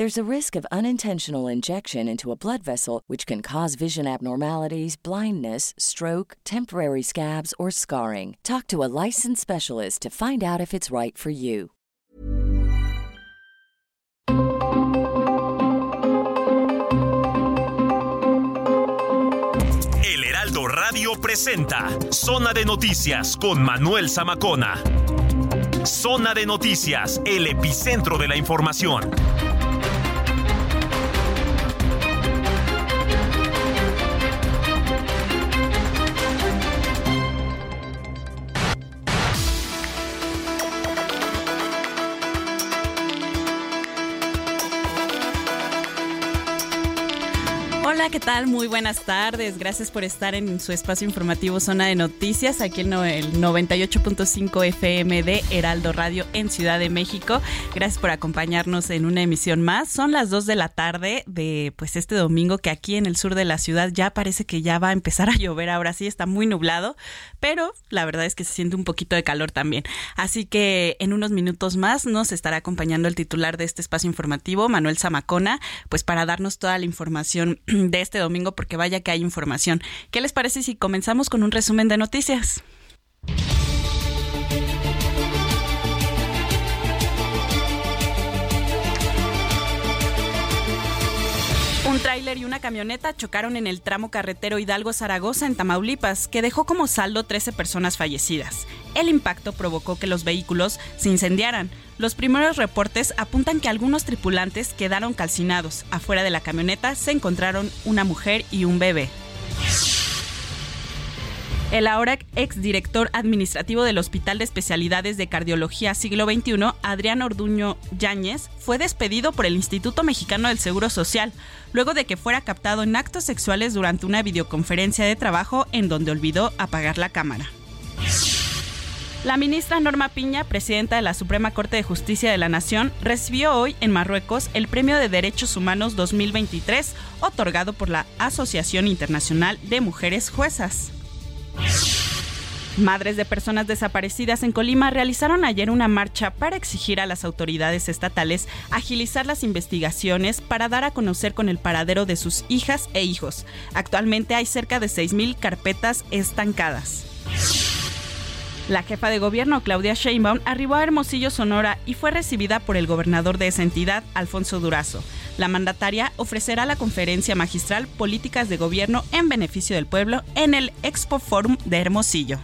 There's a risk of unintentional injection into a blood vessel, which can cause vision abnormalities, blindness, stroke, temporary scabs, or scarring. Talk to a licensed specialist to find out if it's right for you. El Heraldo Radio presenta Zona de Noticias con Manuel Zamacona. Zona de Noticias, el epicentro de la información. ¿Qué tal? Muy buenas tardes. Gracias por estar en su espacio informativo Zona de Noticias, aquí en el 98.5 FM de Heraldo Radio en Ciudad de México. Gracias por acompañarnos en una emisión más. Son las 2 de la tarde de pues este domingo que aquí en el sur de la ciudad ya parece que ya va a empezar a llover. Ahora sí está muy nublado, pero la verdad es que se siente un poquito de calor también. Así que en unos minutos más nos estará acompañando el titular de este espacio informativo, Manuel Zamacona, pues para darnos toda la información de este domingo porque vaya que hay información. ¿Qué les parece si comenzamos con un resumen de noticias? Un tráiler y una camioneta chocaron en el tramo carretero Hidalgo-Zaragoza en Tamaulipas, que dejó como saldo 13 personas fallecidas. El impacto provocó que los vehículos se incendiaran. Los primeros reportes apuntan que algunos tripulantes quedaron calcinados. Afuera de la camioneta se encontraron una mujer y un bebé. El ahora exdirector administrativo del Hospital de Especialidades de Cardiología Siglo XXI, Adrián Orduño Yáñez, fue despedido por el Instituto Mexicano del Seguro Social, luego de que fuera captado en actos sexuales durante una videoconferencia de trabajo en donde olvidó apagar la cámara. La ministra Norma Piña, presidenta de la Suprema Corte de Justicia de la Nación, recibió hoy en Marruecos el Premio de Derechos Humanos 2023, otorgado por la Asociación Internacional de Mujeres Juezas. Madres de personas desaparecidas en Colima realizaron ayer una marcha para exigir a las autoridades estatales agilizar las investigaciones para dar a conocer con el paradero de sus hijas e hijos. Actualmente hay cerca de 6.000 carpetas estancadas. La jefa de gobierno, Claudia Sheinbaum, arribó a Hermosillo, Sonora, y fue recibida por el gobernador de esa entidad, Alfonso Durazo. La mandataria ofrecerá la conferencia magistral Políticas de Gobierno en Beneficio del Pueblo en el Expo Forum de Hermosillo.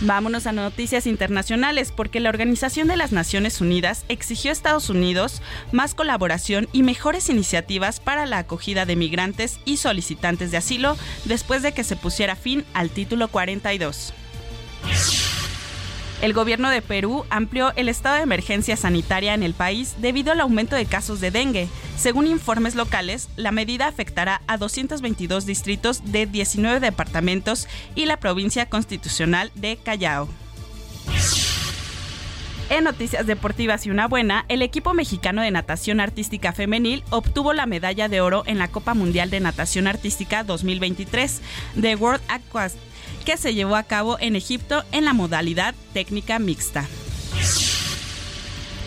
Vámonos a noticias internacionales porque la Organización de las Naciones Unidas exigió a Estados Unidos más colaboración y mejores iniciativas para la acogida de migrantes y solicitantes de asilo después de que se pusiera fin al título 42. El gobierno de Perú amplió el estado de emergencia sanitaria en el país debido al aumento de casos de dengue. Según informes locales, la medida afectará a 222 distritos de 19 departamentos y la provincia constitucional de Callao. En noticias deportivas y una buena, el equipo mexicano de natación artística femenil obtuvo la medalla de oro en la Copa Mundial de Natación Artística 2023 de World Aquas se llevó a cabo en Egipto en la modalidad técnica mixta.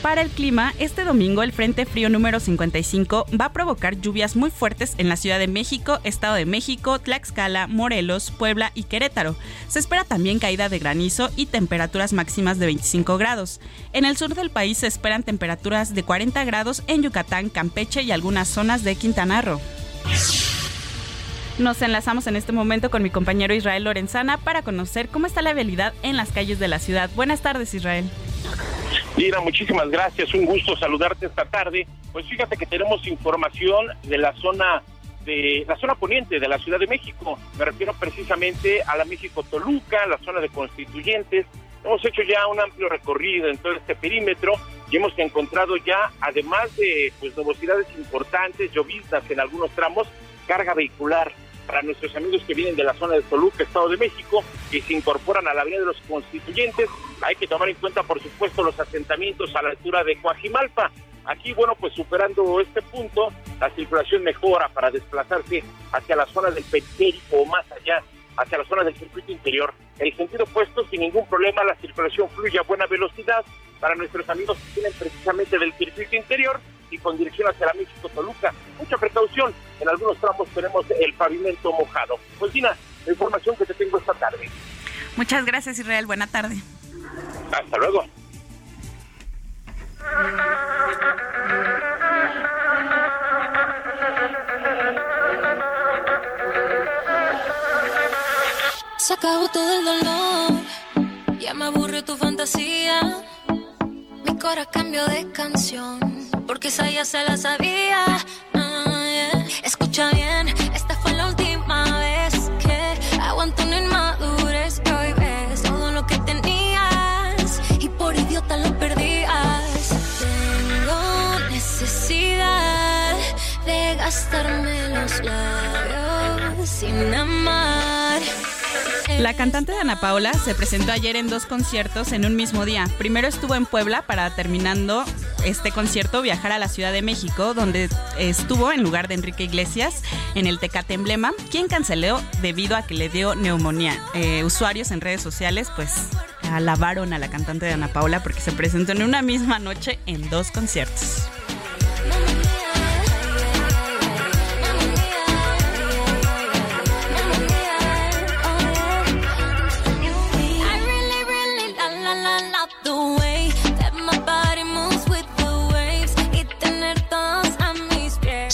Para el clima, este domingo el Frente Frío número 55 va a provocar lluvias muy fuertes en la Ciudad de México, Estado de México, Tlaxcala, Morelos, Puebla y Querétaro. Se espera también caída de granizo y temperaturas máximas de 25 grados. En el sur del país se esperan temperaturas de 40 grados en Yucatán, Campeche y algunas zonas de Quintana Roo. Nos enlazamos en este momento con mi compañero Israel Lorenzana para conocer cómo está la vialidad en las calles de la ciudad. Buenas tardes, Israel. Mira, muchísimas gracias, un gusto saludarte esta tarde. Pues fíjate que tenemos información de la zona de la zona poniente de la Ciudad de México. Me refiero precisamente a la México Toluca, la zona de Constituyentes. Hemos hecho ya un amplio recorrido en todo este perímetro y hemos encontrado ya, además de pues nubosidades importantes, lloviznas en algunos tramos, carga vehicular para nuestros amigos que vienen de la zona de Toluca, Estado de México, y se incorporan a la Avenida de los Constituyentes. Hay que tomar en cuenta, por supuesto, los asentamientos a la altura de Coajimalpa. Aquí, bueno, pues superando este punto, la circulación mejora para desplazarse hacia la zona del periférico o más allá, hacia la zona del circuito interior. El sentido opuesto, sin ningún problema, la circulación fluye a buena velocidad para nuestros amigos que vienen precisamente del circuito interior y con dirección hacia la México Toluca. Mucha precaución, en algunos tramos tenemos el pavimento mojado. Pues Dina, la información que te tengo esta tarde. Muchas gracias Israel, buena tarde. Hasta luego. Se acabó todo el dolor, ya me aburre tu fantasía. Mi corazón cambió de canción, porque esa ya se la sabía. Ah, Escucha bien, esta fue la última vez que aguanto una inmadurez. Y hoy ves todo lo que tenías, y por idiota lo perdías. Tengo necesidad de gastarme los labios sin amar. La cantante Ana Paula se presentó ayer en dos conciertos en un mismo día. Primero estuvo en Puebla para terminando este concierto viajar a la Ciudad de México, donde estuvo en lugar de Enrique Iglesias en el Tecate Emblema, quien canceló debido a que le dio neumonía. Eh, usuarios en redes sociales pues alabaron a la cantante de Ana Paula porque se presentó en una misma noche en dos conciertos.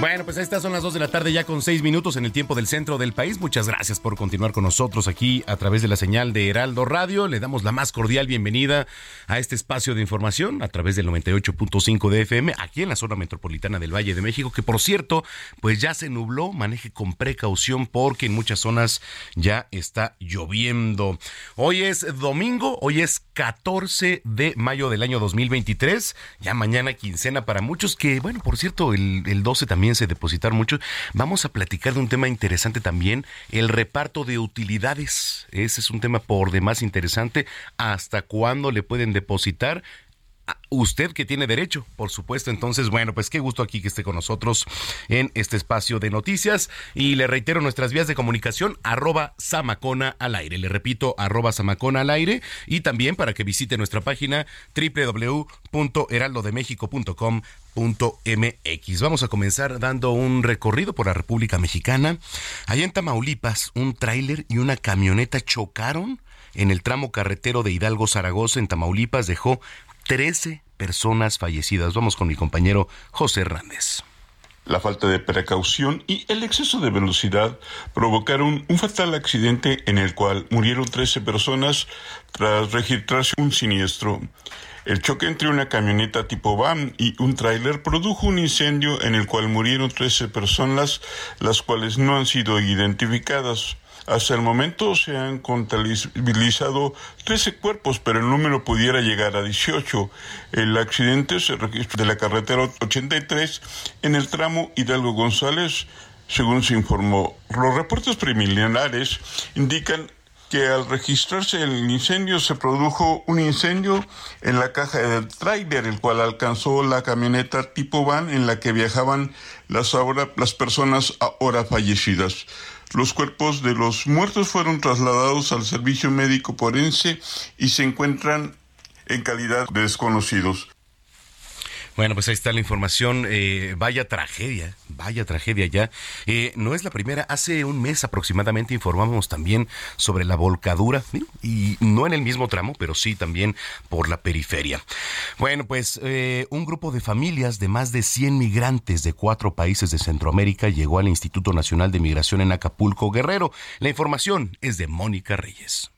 Bueno, pues estas son las 2 de la tarde ya con 6 minutos en el tiempo del centro del país. Muchas gracias por continuar con nosotros aquí a través de la señal de Heraldo Radio. Le damos la más cordial bienvenida a este espacio de información a través del 98.5 de FM aquí en la zona metropolitana del Valle de México, que por cierto, pues ya se nubló. Maneje con precaución porque en muchas zonas ya está lloviendo. Hoy es domingo, hoy es 14 de mayo del año 2023. Ya mañana quincena para muchos que, bueno, por cierto, el, el 12 también se depositar mucho. Vamos a platicar de un tema interesante también, el reparto de utilidades. Ese es un tema por demás interesante. ¿Hasta cuándo le pueden depositar? Usted que tiene derecho, por supuesto. Entonces, bueno, pues qué gusto aquí que esté con nosotros en este espacio de noticias. Y le reitero nuestras vías de comunicación, arroba Samacona al aire. Le repito, arroba Samacona al aire. Y también para que visite nuestra página Vamos a comenzar dando un recorrido por la República Mexicana. Allá en Tamaulipas, un tráiler y una camioneta chocaron en el tramo carretero de Hidalgo Zaragoza en Tamaulipas. Dejó 13 personas fallecidas. Vamos con mi compañero José Hernández. La falta de precaución y el exceso de velocidad provocaron un fatal accidente en el cual murieron 13 personas tras registrarse un siniestro. El choque entre una camioneta tipo van y un tráiler produjo un incendio en el cual murieron 13 personas, las cuales no han sido identificadas. Hasta el momento se han contabilizado 13 cuerpos, pero el número pudiera llegar a 18. El accidente se registró de la carretera 83 en el tramo Hidalgo González, según se informó. Los reportes preliminares indican que al registrarse el incendio se produjo un incendio en la caja del tráiler, el cual alcanzó la camioneta tipo van en la que viajaban las, ahora, las personas ahora fallecidas. Los cuerpos de los muertos fueron trasladados al servicio médico forense y se encuentran en calidad de desconocidos. Bueno, pues ahí está la información. Eh, vaya tragedia, vaya tragedia ya. Eh, no es la primera. Hace un mes aproximadamente informamos también sobre la volcadura, y no en el mismo tramo, pero sí también por la periferia. Bueno, pues eh, un grupo de familias de más de 100 migrantes de cuatro países de Centroamérica llegó al Instituto Nacional de Migración en Acapulco, Guerrero. La información es de Mónica Reyes.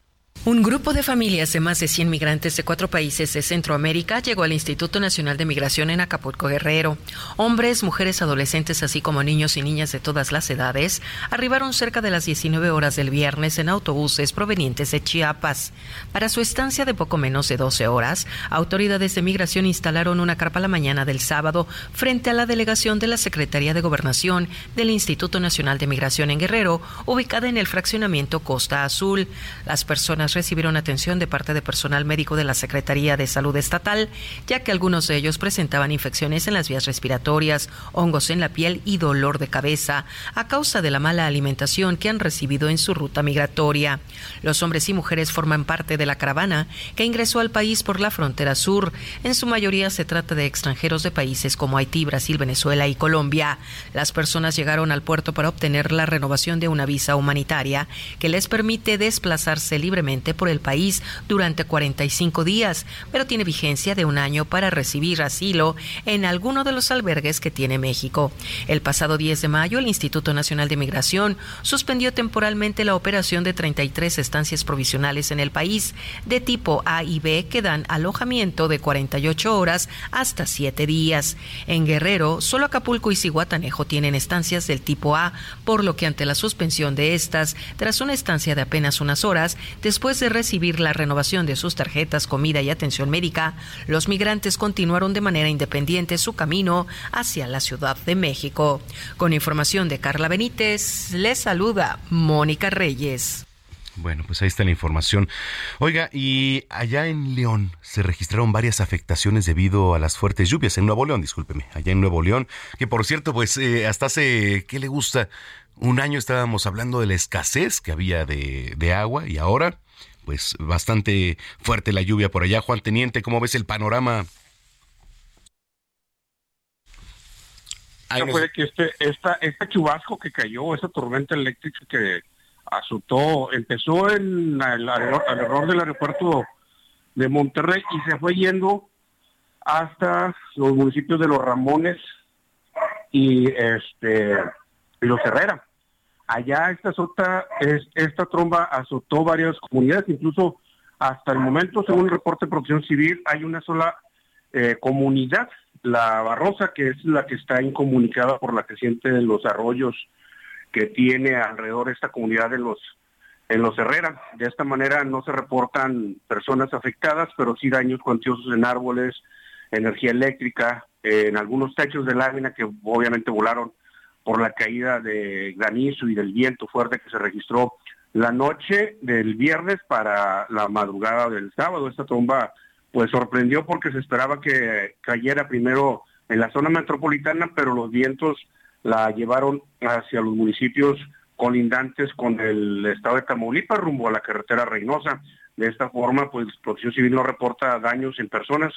Un grupo de familias de más de 100 migrantes de cuatro países de Centroamérica llegó al Instituto Nacional de Migración en Acapulco Guerrero. Hombres, mujeres, adolescentes, así como niños y niñas de todas las edades, arribaron cerca de las 19 horas del viernes en autobuses provenientes de Chiapas. Para su estancia de poco menos de 12 horas, autoridades de migración instalaron una carpa la mañana del sábado frente a la delegación de la Secretaría de Gobernación del Instituto Nacional de Migración en Guerrero, ubicada en el fraccionamiento Costa Azul. Las personas recibieron atención de parte de personal médico de la Secretaría de Salud Estatal, ya que algunos de ellos presentaban infecciones en las vías respiratorias, hongos en la piel y dolor de cabeza a causa de la mala alimentación que han recibido en su ruta migratoria. Los hombres y mujeres forman parte de la caravana que ingresó al país por la frontera sur. En su mayoría se trata de extranjeros de países como Haití, Brasil, Venezuela y Colombia. Las personas llegaron al puerto para obtener la renovación de una visa humanitaria que les permite desplazarse libremente por el país durante 45 días, pero tiene vigencia de un año para recibir asilo en alguno de los albergues que tiene México. El pasado 10 de mayo, el Instituto Nacional de Migración suspendió temporalmente la operación de 33 estancias provisionales en el país de tipo A y B que dan alojamiento de 48 horas hasta 7 días. En Guerrero, solo Acapulco y Cihuatanejo tienen estancias del tipo A, por lo que ante la suspensión de estas, tras una estancia de apenas unas horas, después De recibir la renovación de sus tarjetas, comida y atención médica, los migrantes continuaron de manera independiente su camino hacia la Ciudad de México. Con información de Carla Benítez, les saluda Mónica Reyes. Bueno, pues ahí está la información. Oiga, y allá en León se registraron varias afectaciones debido a las fuertes lluvias. En Nuevo León, discúlpeme, allá en Nuevo León, que por cierto, pues eh, hasta hace, ¿qué le gusta? Un año estábamos hablando de la escasez que había de, de agua y ahora pues bastante fuerte la lluvia por allá. Juan Teniente, ¿cómo ves el panorama? fue que este, esta, este chubasco que cayó, esa tormenta eléctrica que azotó, empezó en el, error del aeropuerto de Monterrey y se fue yendo hasta los municipios de Los Ramones y este y Los Herrera. Allá esta, es, esta tromba azotó varias comunidades, incluso hasta el momento, según el reporte de protección civil, hay una sola eh, comunidad, la Barrosa, que es la que está incomunicada por la creciente de los arroyos que tiene alrededor esta comunidad de los en los Herrera. De esta manera no se reportan personas afectadas, pero sí daños cuantiosos en árboles, energía eléctrica, en algunos techos de lámina que obviamente volaron por la caída de granizo y del viento fuerte que se registró la noche del viernes para la madrugada del sábado. Esta tromba pues sorprendió porque se esperaba que cayera primero en la zona metropolitana, pero los vientos la llevaron hacia los municipios colindantes con el estado de Tamaulipas rumbo a la carretera Reynosa. De esta forma, pues Protección Civil no reporta daños en personas,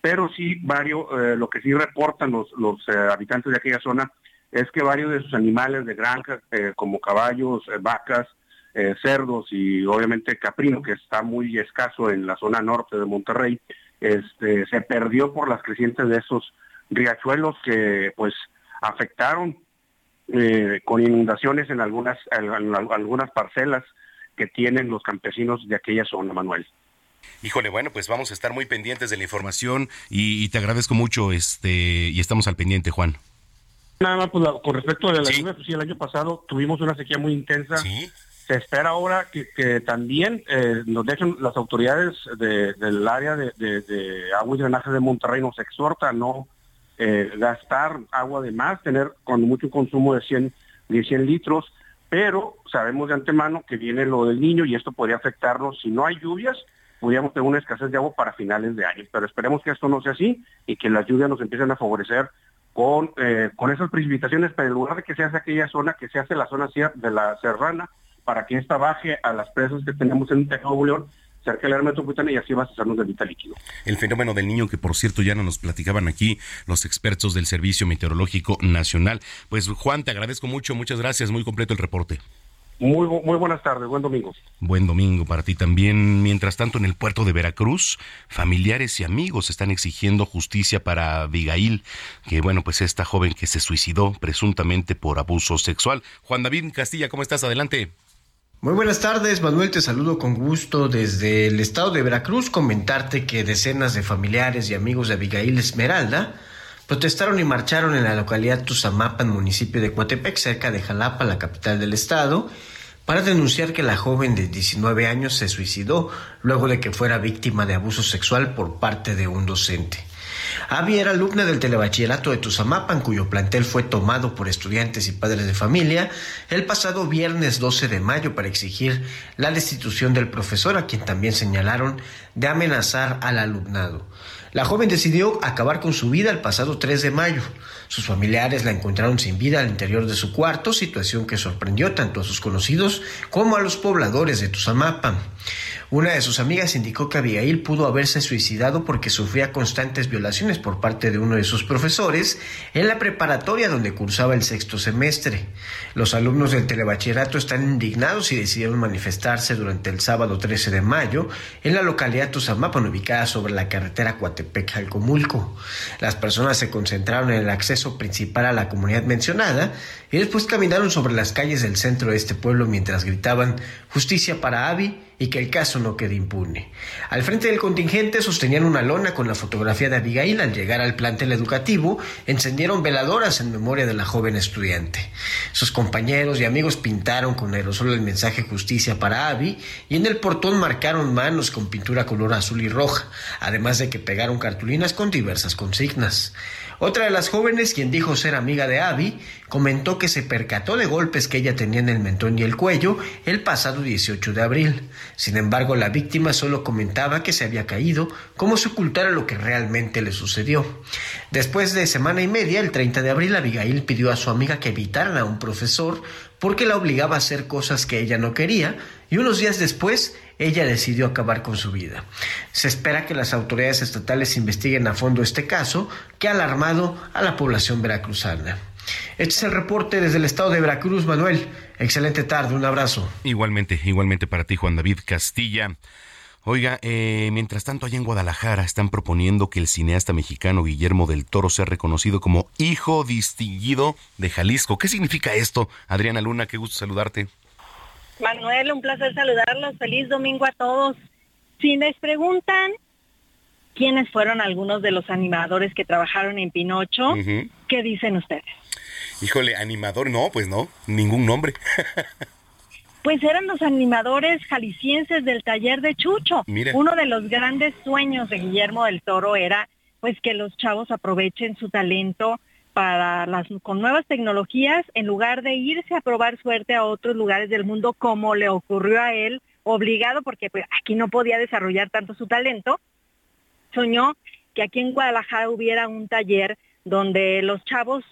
pero sí varios, eh, lo que sí reportan los, los eh, habitantes de aquella zona es que varios de sus animales de granja, eh, como caballos, eh, vacas, eh, cerdos y obviamente caprino, que está muy escaso en la zona norte de Monterrey, este, se perdió por las crecientes de esos riachuelos que pues afectaron con inundaciones en algunas, algunas parcelas que tienen los campesinos de aquella zona, Manuel. Híjole, bueno, pues vamos a estar muy pendientes de la información y, y te agradezco mucho este y estamos al pendiente, Juan. Nada más pues, con respecto a la lluvia, pues sí, el año pasado tuvimos una sequía muy intensa. Se espera ahora que, también eh, nos dejen las autoridades del área de, agua y drenaje de Monterrey, nos exhorta a no eh, gastar agua de más, tener con mucho consumo de 100, de 100 litros, pero sabemos de antemano que viene lo del niño y esto podría afectarnos. Si no hay lluvias, podríamos tener una escasez de agua para finales de año, pero esperemos que esto no sea así y que las lluvias nos empiecen a favorecer con, eh, con esas precipitaciones, pero en lugar de que se hace aquella zona, que se hace la zona de la serrana, para que esta baje a las presas que tenemos en Nuevo León, cerca del área metropolitana y así abastecernos de vital líquido. El fenómeno del niño que por cierto ya no nos platicaban aquí los expertos del Servicio Meteorológico Nacional. Pues Juan, te agradezco mucho, muchas gracias, muy completo el reporte. Muy, muy buenas tardes, buen domingo. Buen domingo para ti también. Mientras tanto, en el puerto de Veracruz, familiares y amigos están exigiendo justicia para Abigail, que bueno, pues esta joven que se suicidó presuntamente por abuso sexual. Juan David Castilla, ¿cómo estás? Adelante. Muy buenas tardes, Manuel, te saludo con gusto desde el estado de Veracruz. Comentarte que decenas de familiares y amigos de Abigail Esmeralda protestaron y marcharon en la localidad Tuzamapan, municipio de Coatepec, cerca de Jalapa, la capital del estado, para denunciar que la joven de 19 años se suicidó luego de que fuera víctima de abuso sexual por parte de un docente. Abby era alumna del telebachillerato de Tuzamapan, cuyo plantel fue tomado por estudiantes y padres de familia el pasado viernes 12 de mayo para exigir la destitución del profesor, a quien también señalaron de amenazar al alumnado. La joven decidió acabar con su vida el pasado 3 de mayo. Sus familiares la encontraron sin vida al interior de su cuarto, situación que sorprendió tanto a sus conocidos como a los pobladores de Tuzamapa. Una de sus amigas indicó que Abigail pudo haberse suicidado porque sufría constantes violaciones por parte de uno de sus profesores en la preparatoria donde cursaba el sexto semestre. Los alumnos del telebachillerato están indignados y decidieron manifestarse durante el sábado 13 de mayo en la localidad Tuzamapan ubicada sobre la carretera Coatepec-Jalcomulco. Las personas se concentraron en el acceso principal a la comunidad mencionada y después caminaron sobre las calles del centro de este pueblo mientras gritaban justicia para Abby y que el caso no quede impune. Al frente del contingente sostenían una lona con la fotografía de Abigail. Al llegar al plantel educativo, encendieron veladoras en memoria de la joven estudiante. Sus compañeros y amigos pintaron con aerosol el mensaje justicia para Abby y en el portón marcaron manos con pintura color azul y roja, además de que pegaron cartulinas con diversas consignas. Otra de las jóvenes, quien dijo ser amiga de Abby, comentó que se percató de golpes que ella tenía en el mentón y el cuello el pasado 18 de abril. Sin embargo, la víctima solo comentaba que se había caído, como si ocultara lo que realmente le sucedió. Después de semana y media, el 30 de abril, Abigail pidió a su amiga que evitaran a un profesor porque la obligaba a hacer cosas que ella no quería, y unos días después ella decidió acabar con su vida. Se espera que las autoridades estatales investiguen a fondo este caso que ha alarmado a la población veracruzana. Este es el reporte desde el estado de Veracruz, Manuel. Excelente tarde, un abrazo. Igualmente, igualmente para ti, Juan David Castilla. Oiga, eh, mientras tanto, allá en Guadalajara están proponiendo que el cineasta mexicano Guillermo del Toro sea reconocido como hijo distinguido de Jalisco. ¿Qué significa esto? Adriana Luna, qué gusto saludarte. Manuel, un placer saludarlos. Feliz domingo a todos. Si les preguntan quiénes fueron algunos de los animadores que trabajaron en Pinocho, ¿qué dicen ustedes? Híjole, animador, no, pues no, ningún nombre. pues eran los animadores jaliscienses del taller de Chucho. Uno de los grandes sueños de Guillermo del Toro era pues que los chavos aprovechen su talento para las con nuevas tecnologías en lugar de irse a probar suerte a otros lugares del mundo como le ocurrió a él, obligado porque pues, aquí no podía desarrollar tanto su talento, soñó que aquí en Guadalajara hubiera un taller donde los chavos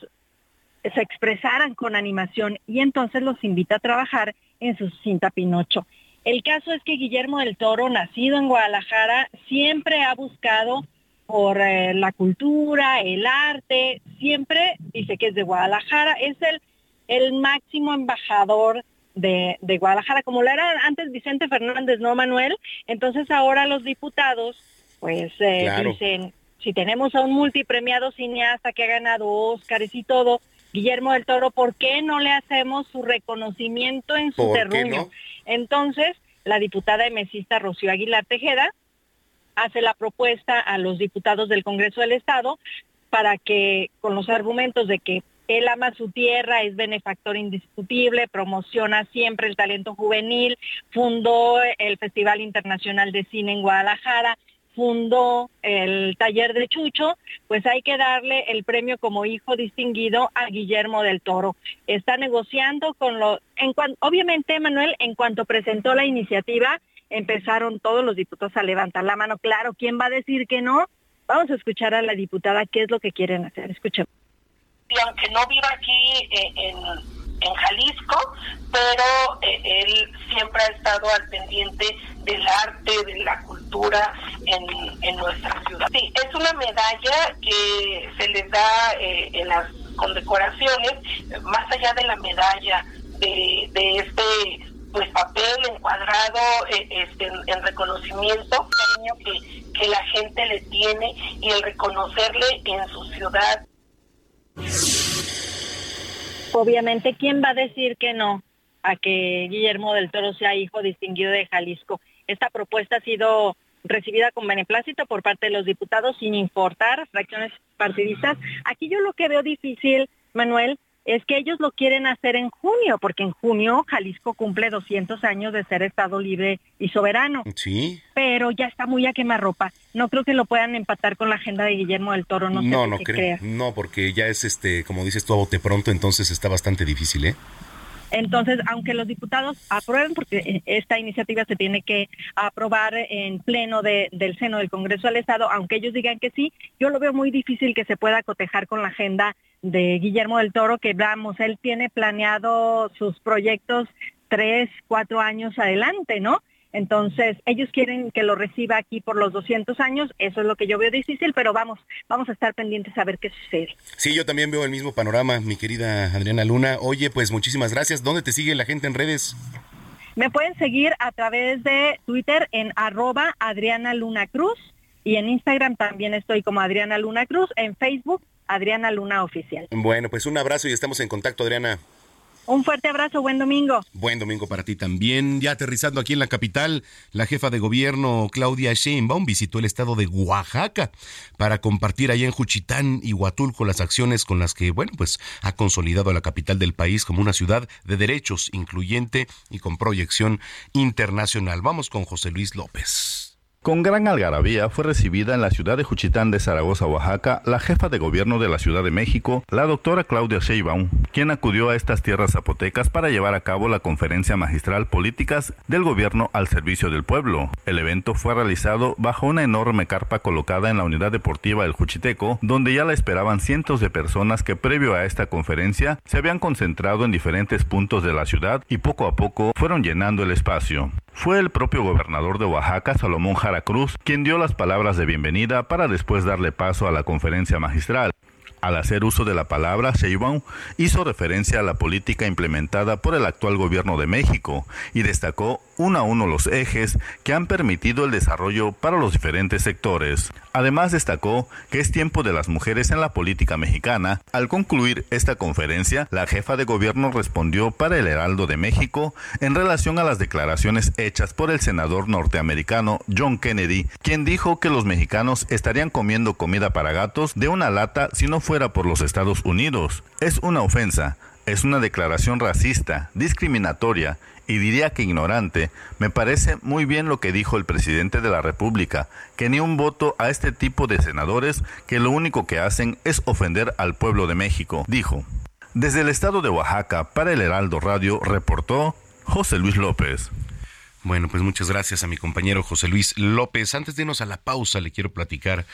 se expresaran con animación y entonces los invita a trabajar en su cinta Pinocho. El caso es que Guillermo del Toro, nacido en Guadalajara, siempre ha buscado por eh, la cultura, el arte, siempre dice que es de Guadalajara, es el, el máximo embajador de, Guadalajara, como lo era antes Vicente Fernández, ¿no, Manuel? Entonces ahora los diputados, pues eh, dicen, si tenemos a un multipremiado cineasta que ha ganado Óscares y todo, Guillermo del Toro, ¿por qué no le hacemos su reconocimiento en su terruño? Entonces, la diputada emesista Rocío Aguilar Tejeda hace la propuesta a los diputados del Congreso del Estado para que con los argumentos de que él ama su tierra, es benefactor indiscutible, promociona siempre el talento juvenil, fundó el Festival Internacional de Cine en Guadalajara, fundó el taller de Chucho, pues hay que darle el premio como hijo distinguido a Guillermo del Toro. Está negociando con lo, en obviamente Manuel, en cuanto presentó la iniciativa, empezaron todos los diputados a levantar la mano. Claro, ¿quién va a decir que no? Vamos a escuchar a la diputada qué es lo que quieren hacer. Escuchemos. Y aunque no viva aquí eh, en, en, Jalisco, pero eh, él siempre ha estado al pendiente del arte, de la cultura en, en nuestra ciudad. Sí, es una medalla que se les da eh, en las condecoraciones, más allá de la medalla de, de este pues papel encuadrado eh, este, en, reconocimiento, cariño que, que la gente le tiene y el reconocerle en su ciudad. Obviamente, ¿quién va a decir que no a que Guillermo del Toro sea hijo distinguido de Jalisco? Esta propuesta ha sido recibida con beneplácito por parte de los diputados sin importar fracciones partidistas. Aquí yo lo que veo difícil, Manuel, es que ellos lo quieren hacer en junio, porque en junio Jalisco cumple 200 años de ser Estado libre y soberano. Sí. Pero ya está muy a quemarropa. No creo que lo puedan empatar con la agenda de Guillermo del Toro, no, no sé no creo. No, porque ya es este, como dices tú a bote pronto, entonces está bastante difícil, ¿eh? Entonces, aunque los diputados aprueben, porque esta iniciativa se tiene que aprobar en pleno del seno del Congreso del Estado, aunque ellos digan que sí, yo lo veo muy difícil que se pueda cotejar con la agenda de Guillermo del Toro, que vamos, él tiene planeado sus proyectos tres, cuatro años adelante, ¿no? Entonces, ellos quieren que lo reciba aquí por los 200 años, eso es lo que yo veo difícil, pero vamos, vamos a estar pendientes a ver qué sucede. Sí, yo también veo el mismo panorama, mi querida Adriana Luna. Oye, pues muchísimas gracias. ¿Dónde te sigue la gente en redes? Me pueden seguir a través de Twitter en arroba Adriana Luna Cruz y en Instagram también estoy como Adriana Luna Cruz, en Facebook Adriana Luna Oficial. Bueno, pues un abrazo y estamos en contacto, Adriana. Un fuerte abrazo, buen domingo. Buen domingo para ti también. Ya aterrizando aquí en la capital, la jefa de gobierno Claudia Sheinbaum visitó el estado de Oaxaca para compartir allá en Juchitán y Huatulco las acciones con las que, bueno, pues ha consolidado a la capital del país como una ciudad de derechos incluyente y con proyección internacional. Vamos con José Luis López. Con gran algarabía fue recibida en la ciudad de Juchitán de Zaragoza, Oaxaca, la jefa de gobierno de la Ciudad de México, la doctora Claudia Sheinbaum, quien acudió a estas tierras zapotecas para llevar a cabo la conferencia magistral Políticas del Gobierno al Servicio del Pueblo. El evento fue realizado bajo una enorme carpa colocada en la unidad deportiva del Juchiteco, donde ya la esperaban cientos de personas que previo a esta conferencia se habían concentrado en diferentes puntos de la ciudad y poco a poco fueron llenando el espacio. Fue el propio gobernador de Oaxaca, Salomón Jara Cruz, quien dio las palabras de bienvenida para después darle paso a la conferencia magistral. Al hacer uso de la palabra, Sheinbaum hizo referencia a la política implementada por el actual gobierno de México y destacó uno a uno los ejes que han permitido el desarrollo para los diferentes sectores. Además destacó que es tiempo de las mujeres en la política mexicana. Al concluir esta conferencia, la jefa de gobierno respondió para el Heraldo de México en relación a las declaraciones hechas por el senador norteamericano John Kennedy, quien dijo que los mexicanos estarían comiendo comida para gatos de una lata si no fuera por los Estados Unidos. Es una ofensa, es una declaración racista, discriminatoria y diría que ignorante. Me parece muy bien lo que dijo el presidente de la República, que ni un voto a este tipo de senadores que lo único que hacen es ofender al pueblo de México, dijo. Desde el estado de Oaxaca, para el Heraldo Radio, reportó José Luis López. Bueno, pues muchas gracias a mi compañero José Luis López. Antes de irnos a la pausa, le quiero platicar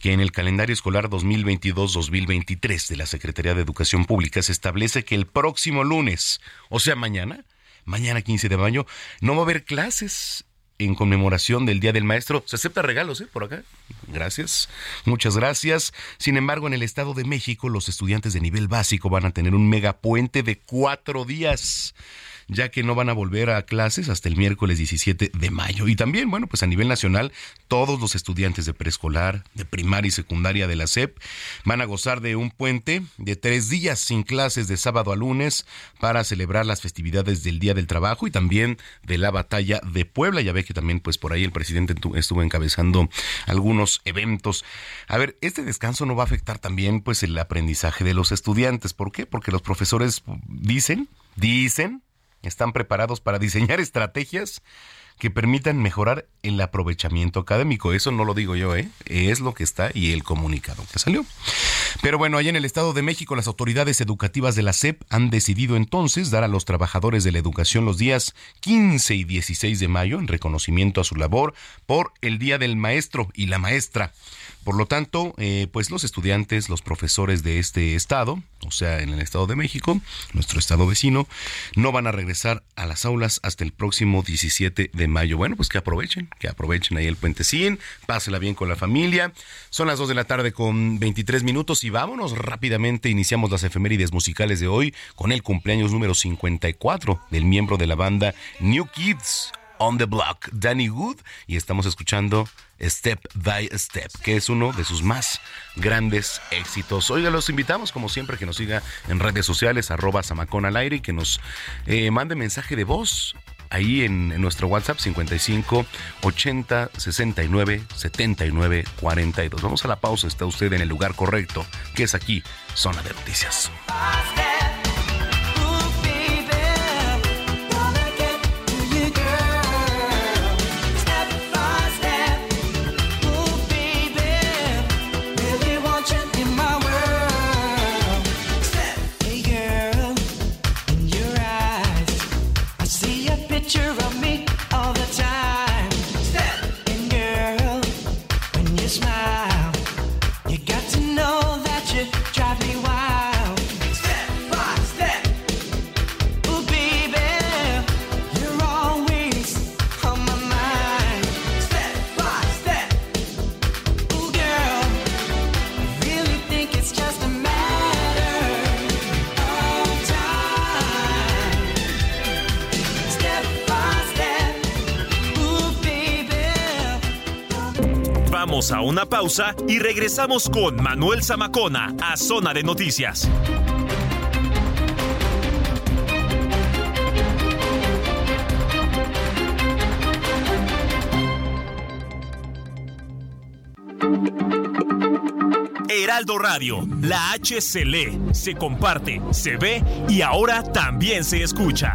que en el calendario escolar 2022-2023 de la Secretaría de Educación Pública se establece que el próximo lunes, o sea, mañana, mañana 15 de mayo, no va a haber clases en conmemoración del Día del Maestro. Se acepta regalos, ¿eh? Por acá. Gracias. Muchas gracias. Sin embargo, en el Estado de México, los estudiantes de nivel básico van a tener un megapuente de cuatro días ya que no van a volver a clases hasta el miércoles 17 de mayo. Y también, bueno, pues a nivel nacional, todos los estudiantes de preescolar, de primaria y secundaria de la SEP van a gozar de un puente de tres días sin clases de sábado a lunes para celebrar las festividades del Día del Trabajo y también de la batalla de Puebla. Ya ve que también, pues por ahí el presidente estuvo encabezando algunos eventos. A ver, este descanso no va a afectar también, pues, el aprendizaje de los estudiantes. ¿Por qué? Porque los profesores dicen, dicen están preparados para diseñar estrategias que permitan mejorar el aprovechamiento académico. Eso no lo digo yo, ¿eh? es lo que está y el comunicado que salió. Pero bueno, allá en el Estado de México, las autoridades educativas de la SEP han decidido entonces dar a los trabajadores de la educación los días 15 y 16 de mayo en reconocimiento a su labor por el Día del Maestro y la Maestra. Por lo tanto, eh, pues los estudiantes, los profesores de este estado, o sea, en el Estado de México, nuestro estado vecino, no van a regresar a las aulas hasta el próximo 17 de mayo. Bueno, pues que aprovechen, que aprovechen ahí el puentecín, pásela bien con la familia. Son las 2 de la tarde con 23 minutos y vámonos rápidamente. Iniciamos las efemérides musicales de hoy con el cumpleaños número 54 del miembro de la banda New Kids on the Block, Danny Wood, y estamos escuchando Step by Step, que es uno de sus más grandes éxitos. Oiga, los invitamos, como siempre, que nos siga en redes sociales, arroba Samacón al aire, y que nos eh, mande mensaje de voz ahí en, nuestro WhatsApp 55 80 69 79 42. Vamos a la pausa, está usted en el lugar correcto, que es aquí, Zona de Noticias. A una pausa y regresamos con Manuel Zamacona a Zona de Noticias. Heraldo Radio, la H se lee, se comparte, se ve y ahora también se escucha.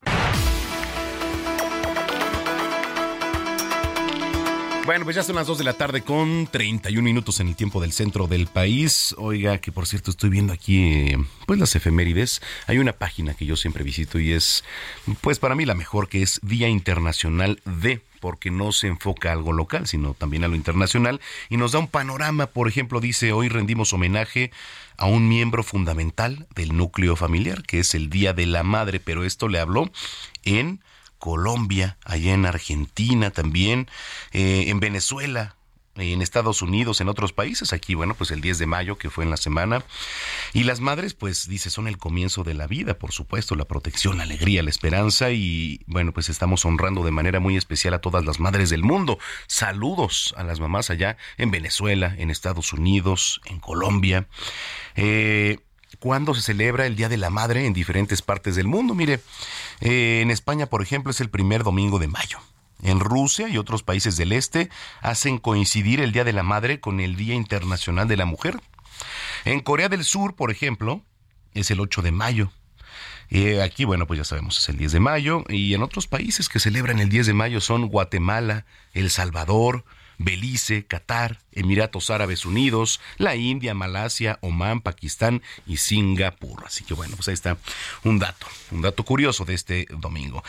Bueno, pues ya son las 2 de la tarde con 31 minutos en el tiempo del centro del país. Oiga, que por cierto estoy viendo aquí pues las efemérides. Hay una página que yo siempre visito y es pues para mí la mejor que es Día Internacional de porque no se enfoca a algo local, sino también a lo internacional y nos da un panorama, por ejemplo, dice, hoy rendimos homenaje a un miembro fundamental del núcleo familiar, que es el Día de la Madre, pero esto le habló en Colombia, allá en Argentina también, eh, en Venezuela, en Estados Unidos, en otros países. Aquí, bueno, pues el 10 de mayo, que fue en la semana. Y las madres, pues, dice, son el comienzo de la vida, por supuesto, la protección, la alegría, la esperanza. Y bueno, pues estamos honrando de manera muy especial a todas las madres del mundo. Saludos a las mamás allá en Venezuela, en Estados Unidos, en Colombia. Eh, ¿Cuándo se celebra el Día de la Madre en diferentes partes del mundo? Mire, eh, en España, por ejemplo, es el primer domingo de mayo. En Rusia y otros países del este hacen coincidir el Día de la Madre con el Día Internacional de la Mujer. En Corea del Sur, por ejemplo, es el 8 de mayo. Eh, aquí, bueno, pues ya sabemos, es el 10 de mayo. Y en otros países que celebran el 10 de mayo son Guatemala, El Salvador, Belice, Qatar, Emiratos Árabes Unidos, la India, Malasia, Omán, Pakistán y Singapur. Así que bueno, pues ahí está un dato, un dato curioso de este domingo.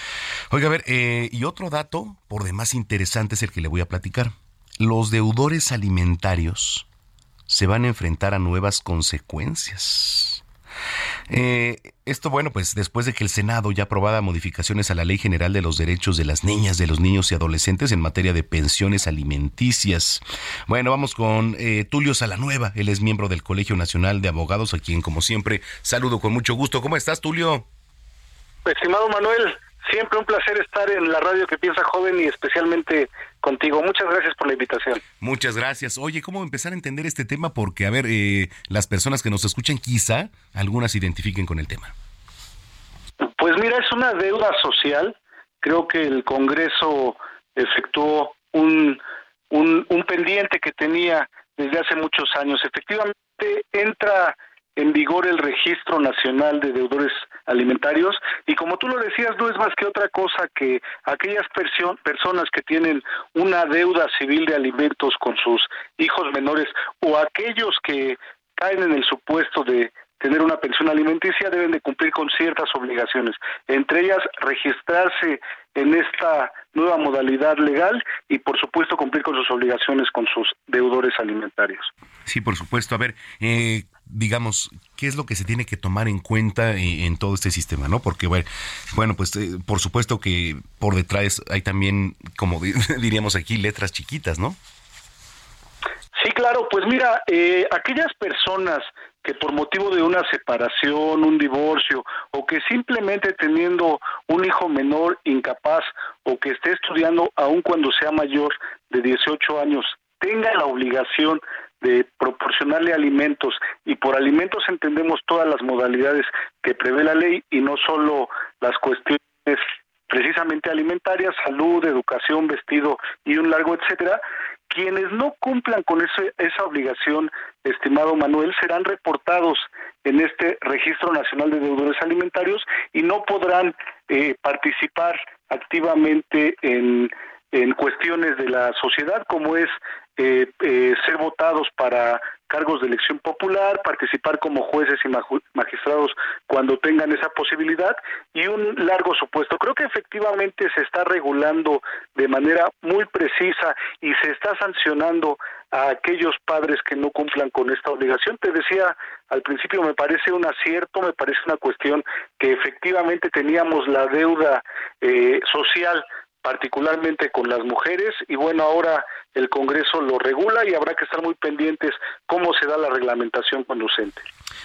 Oiga, a ver, eh, y otro dato por demás interesante es el que le voy a platicar. Los deudores alimentarios se van a enfrentar a nuevas consecuencias. Eh, esto, bueno, pues después de que el Senado ya aprobara modificaciones a la Ley General de los Derechos de las Niñas, de los Niños y Adolescentes en materia de pensiones alimenticias. Bueno, vamos con eh, Tulio Salanueva, él es miembro del Colegio Nacional de Abogados, a quien, como siempre, saludo con mucho gusto. ¿Cómo estás, Tulio? Estimado Manuel, siempre un placer estar en la radio que piensa joven y especialmente contigo. Muchas gracias por la invitación. Muchas gracias. Oye, ¿cómo empezar a entender este tema? Porque, a ver, eh, las personas que nos escuchan, quizá algunas se identifiquen con el tema. Pues mira, es una deuda social. Creo que el Congreso efectuó un, un, un pendiente que tenía desde hace muchos años. Efectivamente, entra en vigor el Registro Nacional de Deudores Alimentarios y como tú lo decías, no es más que otra cosa que aquellas personas que tienen una deuda civil de alimentos con sus hijos menores o aquellos que caen en el supuesto de tener una pensión alimenticia deben de cumplir con ciertas obligaciones, entre ellas registrarse en esta nueva modalidad legal y por supuesto cumplir con sus obligaciones con sus deudores alimentarios. Sí, por supuesto. A ver, eh, digamos, qué es lo que se tiene que tomar en cuenta en, todo este sistema, ¿no? Porque, bueno, bueno pues eh, por supuesto que por detrás hay también, como diríamos aquí, letras chiquitas, ¿no? Sí, claro, pues mira, eh, aquellas personas que por motivo de una separación, un divorcio, o que simplemente teniendo un hijo menor incapaz o que esté estudiando aun cuando sea mayor de 18 años, tenga la obligación de proporcionarle alimentos y por alimentos entendemos todas las modalidades que prevé la ley y no solo las cuestiones precisamente alimentarias, salud, educación, vestido y un largo etcétera, quienes no cumplan con esa obligación, estimado Manuel, serán reportados en este Registro Nacional de Deudores Alimentarios y no podrán eh, participar activamente en, en cuestiones de la sociedad, como es eh, eh, ser votados para cargos de elección popular, participar como jueces y magistrados cuando tengan esa posibilidad y un largo supuesto. Creo que efectivamente se está regulando de manera muy precisa y se está sancionando a aquellos padres que no cumplan con esta obligación. Te decía al principio, me parece un acierto, me parece una cuestión que efectivamente teníamos la deuda eh, social particularmente con las mujeres y bueno, ahora el Congreso lo regula y habrá que estar muy pendientes cómo se da la reglamentación conducente.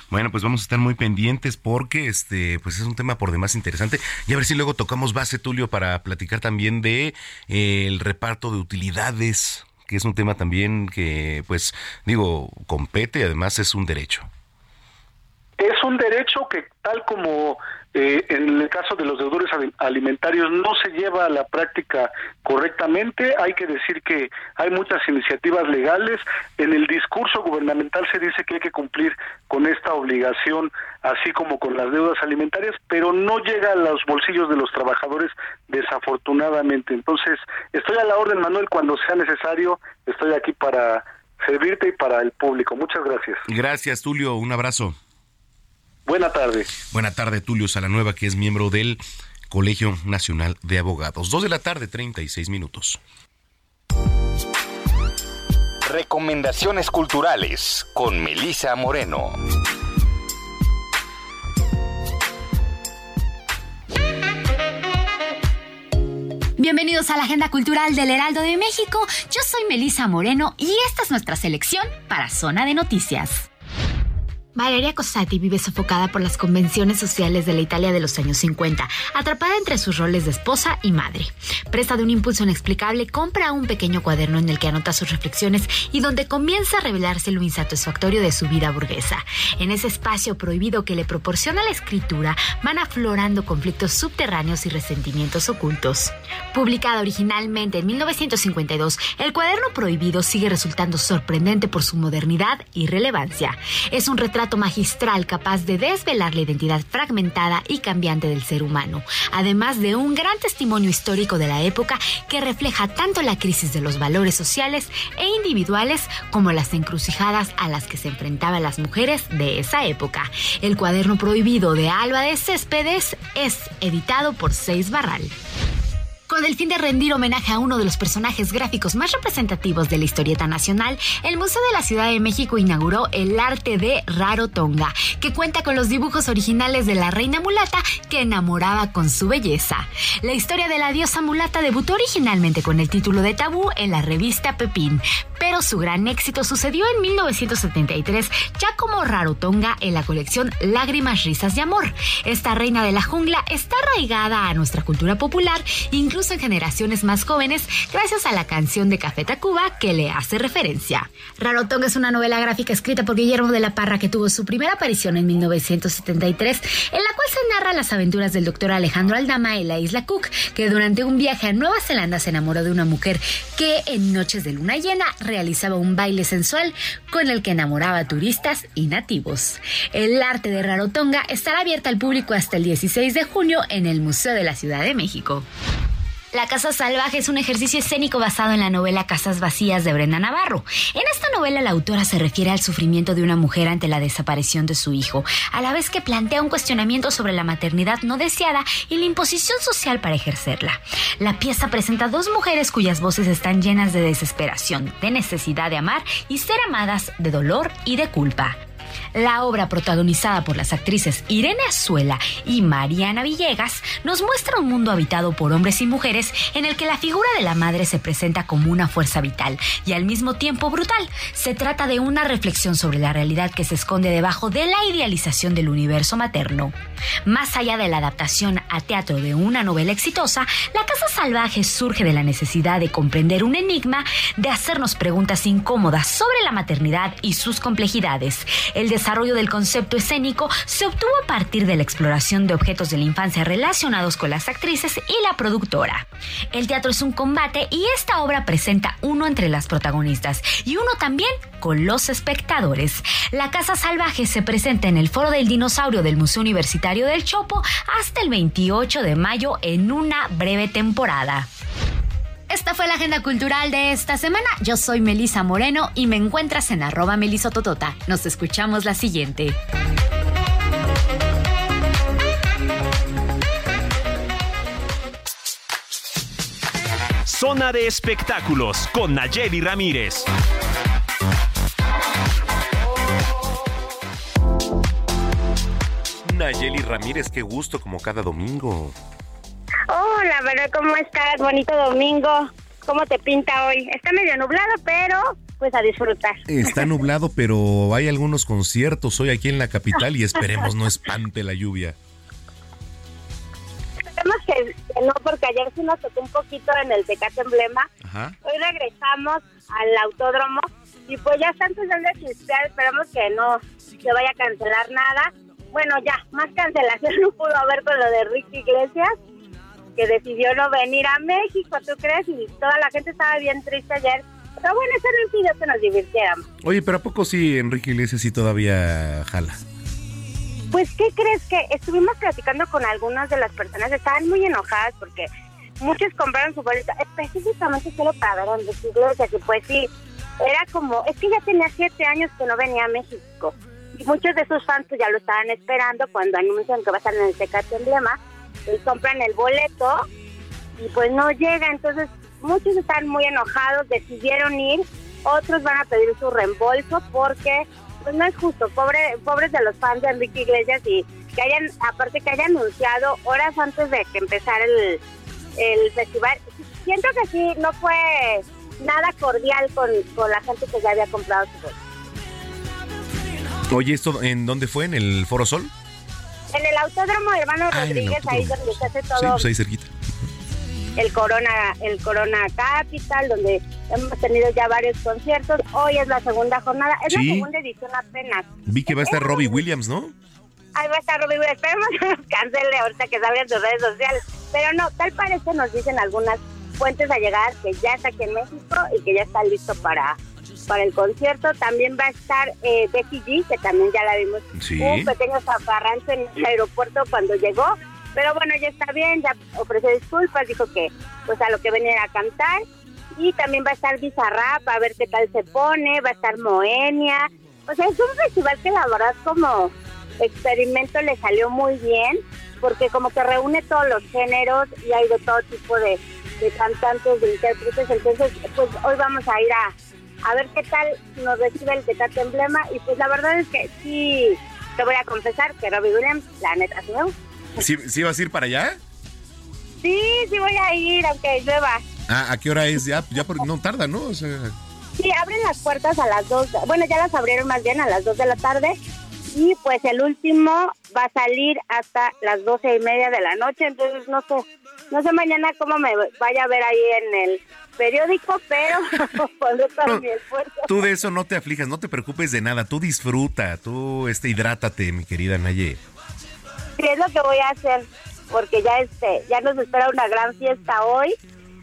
Bueno, pues vamos a estar muy pendientes porque este pues es un tema por demás interesante y a ver si luego tocamos base Tulio para platicar también de eh, el reparto de utilidades, que es un tema también que pues digo, compete, además es un derecho. Es un derecho que tal como eh, en el caso de los deudores alimentarios no se lleva a la práctica correctamente. Hay que decir que hay muchas iniciativas legales. En el discurso gubernamental se dice que hay que cumplir con esta obligación, así como con las deudas alimentarias, pero no llega a los bolsillos de los trabajadores desafortunadamente. Entonces, estoy a la orden, Manuel, cuando sea necesario. Estoy aquí para servirte y para el público. Muchas gracias. Gracias, Tulio. Un abrazo. Buena tarde. Buena tarde, Tulio Salanueva, que es miembro del Colegio Nacional de Abogados. Dos de la tarde, 36 minutos. Recomendaciones culturales con Melisa Moreno. Bienvenidos a la Agenda Cultural del Heraldo de México. Yo soy Melisa Moreno y esta es nuestra selección para Zona de Noticias. Valeria Cosati vive sofocada por las convenciones sociales de la Italia de los años 50, atrapada entre sus roles de esposa y madre. Presta de un impulso inexplicable, compra un pequeño cuaderno en el que anota sus reflexiones y donde comienza a revelarse lo insatisfactorio de su vida burguesa. En ese espacio prohibido que le proporciona la escritura, van aflorando conflictos subterráneos y resentimientos ocultos. Publicada originalmente en 1952, el cuaderno prohibido sigue resultando sorprendente por su modernidad y relevancia. Es un retrato magistral capaz de desvelar la identidad fragmentada y cambiante del ser humano, además de un gran testimonio histórico de la época que refleja tanto la crisis de los valores sociales e individuales como las encrucijadas a las que se enfrentaban las mujeres de esa época. El cuaderno prohibido de Alba de Céspedes es editado por Seis Barral. Con el fin de rendir homenaje a uno de los personajes gráficos más representativos de la historieta nacional, el Museo de la Ciudad de México inauguró el arte de Rarotonga, que cuenta con los dibujos originales de la reina mulata que enamoraba con su belleza. La historia de la diosa mulata debutó originalmente con el título de Tabú en la revista Pepín, pero su gran éxito sucedió en 1973 ya como Rarotonga en la colección Lágrimas, Risas y Amor. Esta reina de la jungla está arraigada a nuestra cultura popular, incluso incluso en generaciones más jóvenes, gracias a la canción de Café Tacuba que le hace referencia. Rarotong es una novela gráfica escrita por Guillermo de la Parra que tuvo su primera aparición en 1973, en la cual se narra las aventuras del doctor Alejandro Aldama en la isla Cook, que durante un viaje a Nueva Zelanda se enamoró de una mujer que en noches de luna llena realizaba un baile sensual con el que enamoraba turistas y nativos. El arte de Rarotonga estará abierto al público hasta el 16 de junio en el Museo de la Ciudad de México. La Casa Salvaje es un ejercicio escénico basado en la novela Casas Vacías de Brenda Navarro. En esta novela la autora se refiere al sufrimiento de una mujer ante la desaparición de su hijo, a la vez que plantea un cuestionamiento sobre la maternidad no deseada y la imposición social para ejercerla. La pieza presenta dos mujeres cuyas voces están llenas de desesperación, de necesidad de amar y ser amadas, de dolor y de culpa. La obra protagonizada por las actrices Irene Azuela y Mariana Villegas nos muestra un mundo habitado por hombres y mujeres en el que la figura de la madre se presenta como una fuerza vital y al mismo tiempo brutal. Se trata de una reflexión sobre la realidad que se esconde debajo de la idealización del universo materno. Más allá de la adaptación a teatro de una novela exitosa, La Casa Salvaje surge de la necesidad de comprender un enigma, de hacernos preguntas incómodas sobre la maternidad y sus complejidades. El del concepto escénico se obtuvo a partir de la exploración de objetos de la infancia relacionados con las actrices y la productora. El teatro es un combate y esta obra presenta uno entre las protagonistas y uno también con los espectadores. La Casa Salvaje se presenta en el Foro del Dinosaurio del Museo Universitario del Chopo hasta el 28 de mayo en una breve temporada. Esta fue la agenda cultural de esta semana. Yo soy Melisa Moreno y me encuentras en arroba melisototota. Nos escuchamos la siguiente. Zona de espectáculos con Nayeli Ramírez. Nayeli Ramírez, qué gusto como cada domingo. Hola, verdad, ¿cómo estás? Bonito domingo. ¿Cómo te pinta hoy? Está medio nublado, pero pues a disfrutar. Está nublado, pero hay algunos conciertos hoy aquí en la capital y esperemos no espante la lluvia. Esperemos que, no, porque ayer sí nos tocó un poquito en el Tecate Emblema. Hoy regresamos al autódromo y pues ya está empezando a chispear. Esperamos que no se vaya a cancelar nada. Bueno, ya, más cancelación no pudo haber con lo de Ricky Iglesias que decidió no venir a México, ¿tú crees? Y toda la gente estaba bien triste ayer. Pero bueno, eso no impidió que nos divirtiéramos. Oye, pero ¿a poco sí Enrique Iglesias sí todavía jala? Pues, ¿qué crees? Que estuvimos platicando con algunas de las personas, estaban muy enojadas porque muchos compraron su boleta específicamente solo para ver a Enrique Iglesias. Y pues sí, era como, es que ya tenía siete años que no venía a México. Y muchos de sus fans pues, ya lo estaban esperando cuando anuncian que va a estar en el Tecate Emblema y compran el boleto y pues no llega, entonces muchos están muy enojados, decidieron ir, otros van a pedir su reembolso porque pues no es justo, pobre, pobres de los fans de Enrique Iglesias y que hayan, aparte que hayan anunciado horas antes de que empezara el, el festival, siento que sí, no fue nada cordial con, con la gente que ya había comprado su boleto. Oye, ¿esto en dónde fue? ¿En el Foro Sol? En el Autódromo Hermano Rodríguez, ahí donde se hace todo. Sí, pues ahí cerquita. El Corona, el Corona Capital, donde hemos tenido ya varios conciertos. Hoy es la segunda jornada, es la segunda edición apenas. Vi que va a estar Robbie Williams, ¿no? Ahí va a estar Robbie Williams. Esperemos que nos cancele ahorita que salgan sus redes sociales. Pero no, tal parece, nos dicen algunas fuentes a llegar que ya está aquí en México y que ya está listo para para el concierto. También va a estar eh, Becky G, que también ya la vimos. Un pequeño zafarrancho en el aeropuerto cuando llegó. Pero bueno, ya está bien, ya ofreció disculpas, dijo que pues a lo que venía a cantar. Y también va a estar Bizarrap, a ver qué tal se pone, va a estar Moenia. O sea, es un festival que la verdad como experimento le salió muy bien, porque como que reúne todos los géneros y hay de todo tipo de, de cantantes, de intérpretes. Entonces, pues hoy vamos a ir a, a ver qué tal nos recibe el Tecate Emblema. Y pues la verdad es que sí, te voy a confesar que Robbie Williams, la neta, sí me ¿Sí, ¿Sí vas a ir para allá? Sí, sí voy a ir, aunque llueva. Ah, ¿A qué hora es? Ya, ya no tarda, ¿no? O sea... Sí, abren las puertas a las dos, bueno, ya las abrieron más bien a las dos de la tarde y pues el último va a salir hasta las doce y media de la noche, entonces no sé, no sé mañana cómo me vaya a ver ahí en el periódico, pero mi esfuerzo. Tú de eso no te aflijas, no te preocupes de nada, tú disfruta, tú este hidrátate, mi querida Naye. Sí, es lo que voy a hacer, porque ya este, ya nos espera una gran fiesta hoy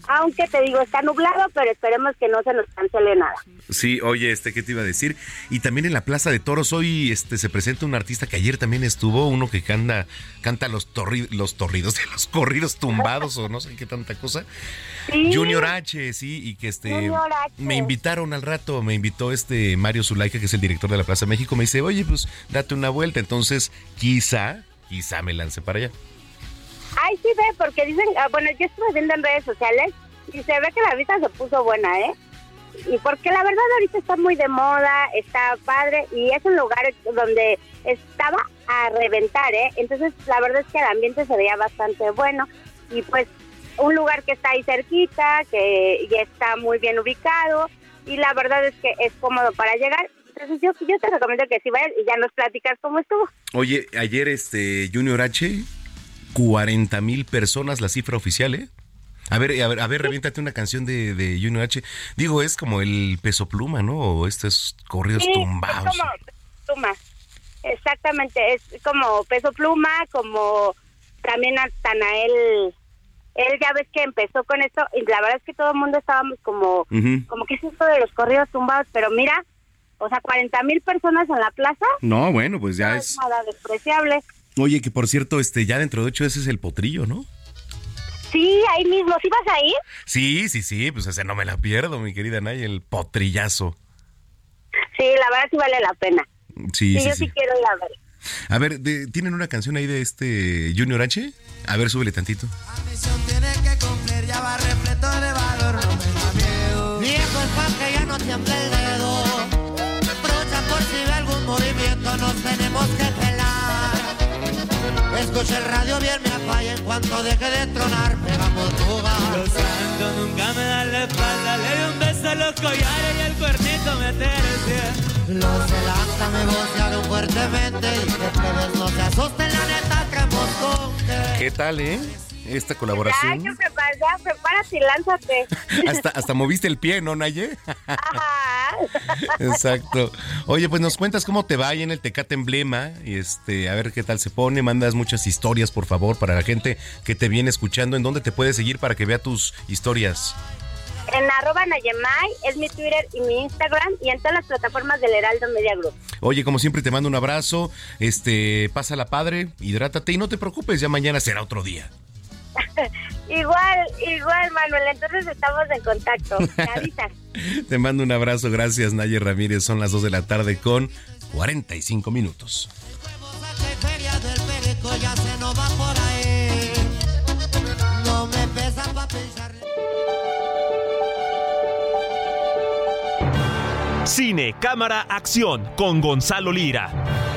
aunque te digo, está nublado, pero esperemos que no se nos cancele nada. Sí, oye, este, ¿qué te iba a decir? Y también en la Plaza de Toros hoy este, se presenta un artista que ayer también estuvo, uno que canta, canta los, los torridos, de los corridos tumbados o no sé qué tanta cosa. Junior H, sí, y que este me invitaron al rato, me invitó este Mario Zulaika, que es el director de la Plaza de México, me dice, oye, pues date una vuelta, entonces quizá, quizá me lance para allá. Ay, sí ve, porque dicen, ah, bueno, yo estuve viendo en redes sociales y se ve que la vista se puso buena, ¿eh? Y porque la verdad ahorita está muy de moda, está padre y es un lugar donde estaba a reventar, ¿eh? Entonces la verdad es que el ambiente se veía bastante bueno y pues un lugar que está ahí cerquita, que ya está muy bien ubicado y la verdad es que es cómodo para llegar. Entonces yo, yo te recomiendo que si vayas y ya nos platicas cómo estuvo. Oye, ayer este Junior H 40 mil personas, la cifra oficial, ¿eh? A ver, a ver, a ver, reviéntate una canción de, de Junior H. Digo, es como el peso pluma, ¿no? O estos corridos tumbados. Es como pluma. Exactamente, es como peso pluma, como también Natanael. Él ya ves que empezó con esto y la verdad es que todo el mundo estábamos como, como que es esto de los corridos tumbados, pero mira, o sea, 40 mil personas en la plaza. No, bueno, pues ya es. Nada despreciable. Oye, que por cierto, este, ya dentro de ocho ese es el potrillo, ¿no? Sí, ahí mismo. ¿Sí vas a ir? Sí, sí, sí, pues ese no me la pierdo, mi querida Nay, el potrillazo. Sí, la verdad sí vale la pena. Sí, sí, yo sí, quiero ir a ver. A ver, ¿tienen una canción ahí de este Junior H? A ver, súbele tantito. La misión tiene que cumplir, ya va repleto de valor, no me da miedo. Viejo es que ya no tiemble el dedo. Por si ve algún movimiento, nos tenemos que Escucha el radio bien me falla en cuanto deje de tronar, pegamos fuga. Los santo nunca me da la espalda, le doy un beso a los collares y el cuernito me pie. Los delanta me vocearon fuertemente y que ustedes no se asusten, la neta que ¿Qué tal, eh? Esta colaboración. Ya, ya, prepárate y lánzate. hasta, hasta moviste el pie, ¿no, Naye? Ajá. Exacto. Oye, pues nos cuentas cómo te va ahí en el Tecate Emblema y este, a ver qué tal se pone. Mandas muchas historias, por favor, para la gente que te viene escuchando. ¿En dónde te puede seguir para que vea tus historias? En arroba Nayemay es mi Twitter y mi Instagram y en todas las plataformas del Heraldo Media Group. Oye, como siempre te mando un abrazo, este, pásala padre, hidrátate y no te preocupes, ya mañana será otro día. igual, igual, Manuel. Entonces estamos en contacto. Te mando un abrazo. Gracias, Naye Ramírez. Son las 2 de la tarde con 45 minutos. Cine, cámara, acción con Gonzalo Lira.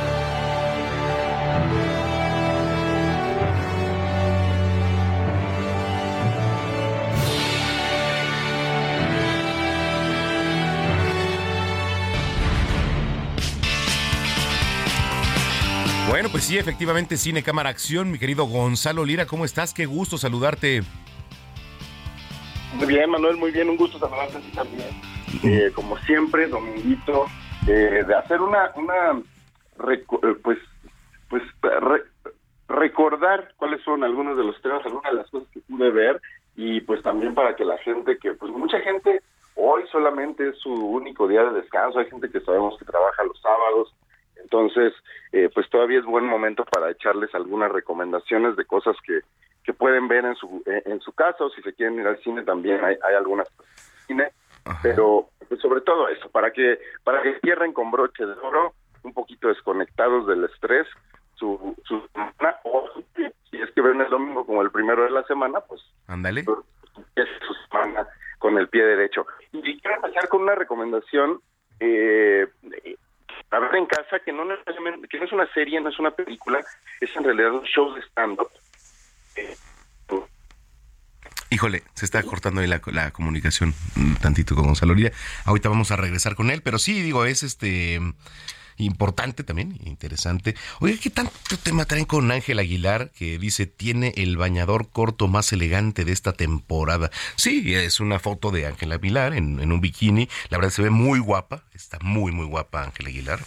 Bueno, pues sí, efectivamente, Cine Cámara Acción, mi querido Gonzalo Lira, ¿cómo estás? Qué gusto saludarte. Muy bien, Manuel, muy bien, un gusto saludarte a ti también. Eh, como siempre, Dominguito, eh, de hacer una, una eh, pues, pues recordar cuáles son algunos de los temas, algunas de las cosas que pude ver y pues también para que la gente que, pues mucha gente hoy solamente es su único día de descanso, hay gente que sabemos que trabaja los sábados, entonces, eh, pues todavía es buen momento para echarles algunas recomendaciones de cosas que, que pueden ver en su, en su casa o si se quieren ir al cine también hay, hay algunas cine, pero pues sobre todo eso, para que para que cierren con broche de oro, un poquito desconectados del estrés, su, su semana, o si es que ven el domingo como el primero de la semana, pues ándale su semana con el pie derecho. Y quiero empezar con una recomendación eh, a ver en casa que no que no es una serie, no es una película, es en realidad un show de stand-up. Híjole, se está cortando ahí la, la comunicación un tantito con Gonzalo Lira. Ahorita vamos a regresar con él, pero sí, digo, es este importante también, interesante. Oye, ¿qué tanto tema traen con Ángel Aguilar que dice tiene el bañador corto más elegante de esta temporada? Sí, es una foto de Ángel Aguilar en, un bikini. La verdad se ve muy guapa, está muy, muy guapa Ángel Aguilar.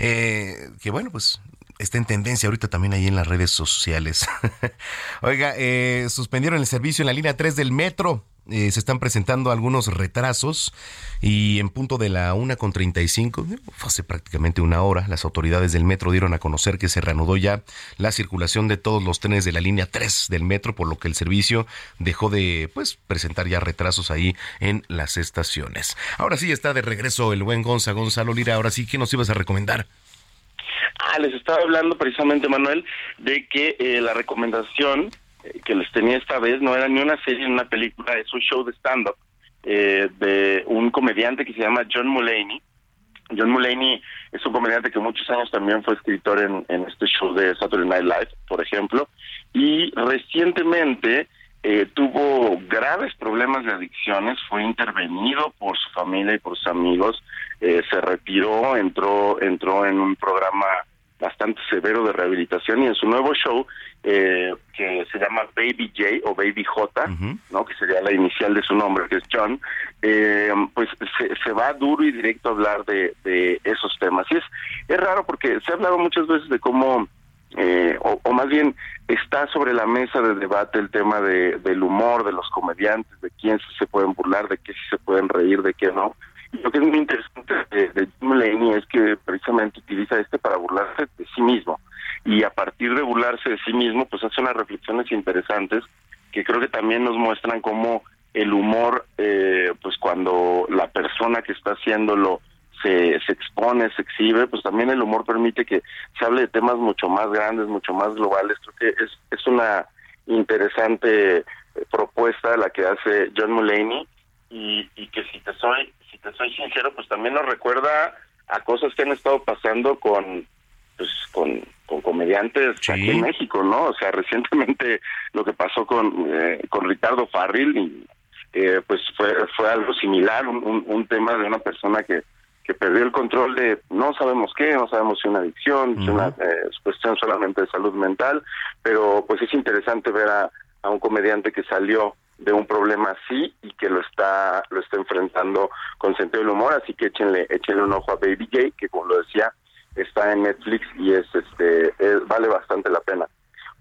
Eh, que bueno, pues está en tendencia ahorita también ahí en las redes sociales. Oiga, eh, suspendieron el servicio en la línea 3 del metro. Eh, se están presentando algunos retrasos y en punto de la una con 35, hace prácticamente una hora, las autoridades del metro dieron a conocer que se reanudó ya la circulación de todos los trenes de la línea 3 del metro, por lo que el servicio dejó de pues presentar ya retrasos ahí en las estaciones. Ahora sí está de regreso el buen Gonza Gonzalo Lira. Ahora sí, ¿qué nos ibas a recomendar? Ah, les estaba hablando precisamente, Manuel, de que eh, la recomendación que les tenía esta vez no era ni una serie ni una película, es un show de stand-up eh, de un comediante que se llama John Mulaney. John Mulaney es un comediante que muchos años también fue escritor en, este show de Saturday Night Live, por ejemplo, y recientemente eh, tuvo graves problemas de adicciones, fue intervenido por su familia y por sus amigos, eh, se retiró, entró, entró en un programa bastante severo de rehabilitación y en su nuevo show eh, que se llama Baby J o Baby J, ¿no? que sería la inicial de su nombre, que es John, eh, pues se, va duro y directo a hablar de, de esos temas. Y es, es raro porque se ha hablado muchas veces de cómo, eh, o, más bien está sobre la mesa de debate el tema de, del humor, de los comediantes, de quién se pueden burlar, de qué se pueden reír, de qué no. Lo que es muy interesante de, de Jim es que precisamente utiliza este para burlarse de sí mismo. Y a partir de burlarse de sí mismo, pues hace unas reflexiones interesantes que creo que también nos muestran cómo el humor, eh, pues cuando la persona que está haciéndolo se, se expone, se exhibe, pues también el humor permite que se hable de temas mucho más grandes, mucho más globales. Creo que es, es una interesante propuesta la que hace John Mulaney y, y que si te soy si te soy sincero, pues también nos recuerda a cosas que han estado pasando con pues con, con comediantes aquí en México, ¿no? O sea, recientemente lo que pasó con eh, con Ricardo Farril y eh, pues fue fue algo similar, un, un, tema de una persona que que perdió el control de no sabemos qué, no sabemos si una adicción, si una eh, cuestión solamente de salud mental, pero pues es interesante ver a, a un comediante que salió de un problema así y que lo está lo está enfrentando con sentido del humor. Así que échenle échenle un ojo a Baby Gay que como lo decía está en Netflix y es este vale bastante la pena.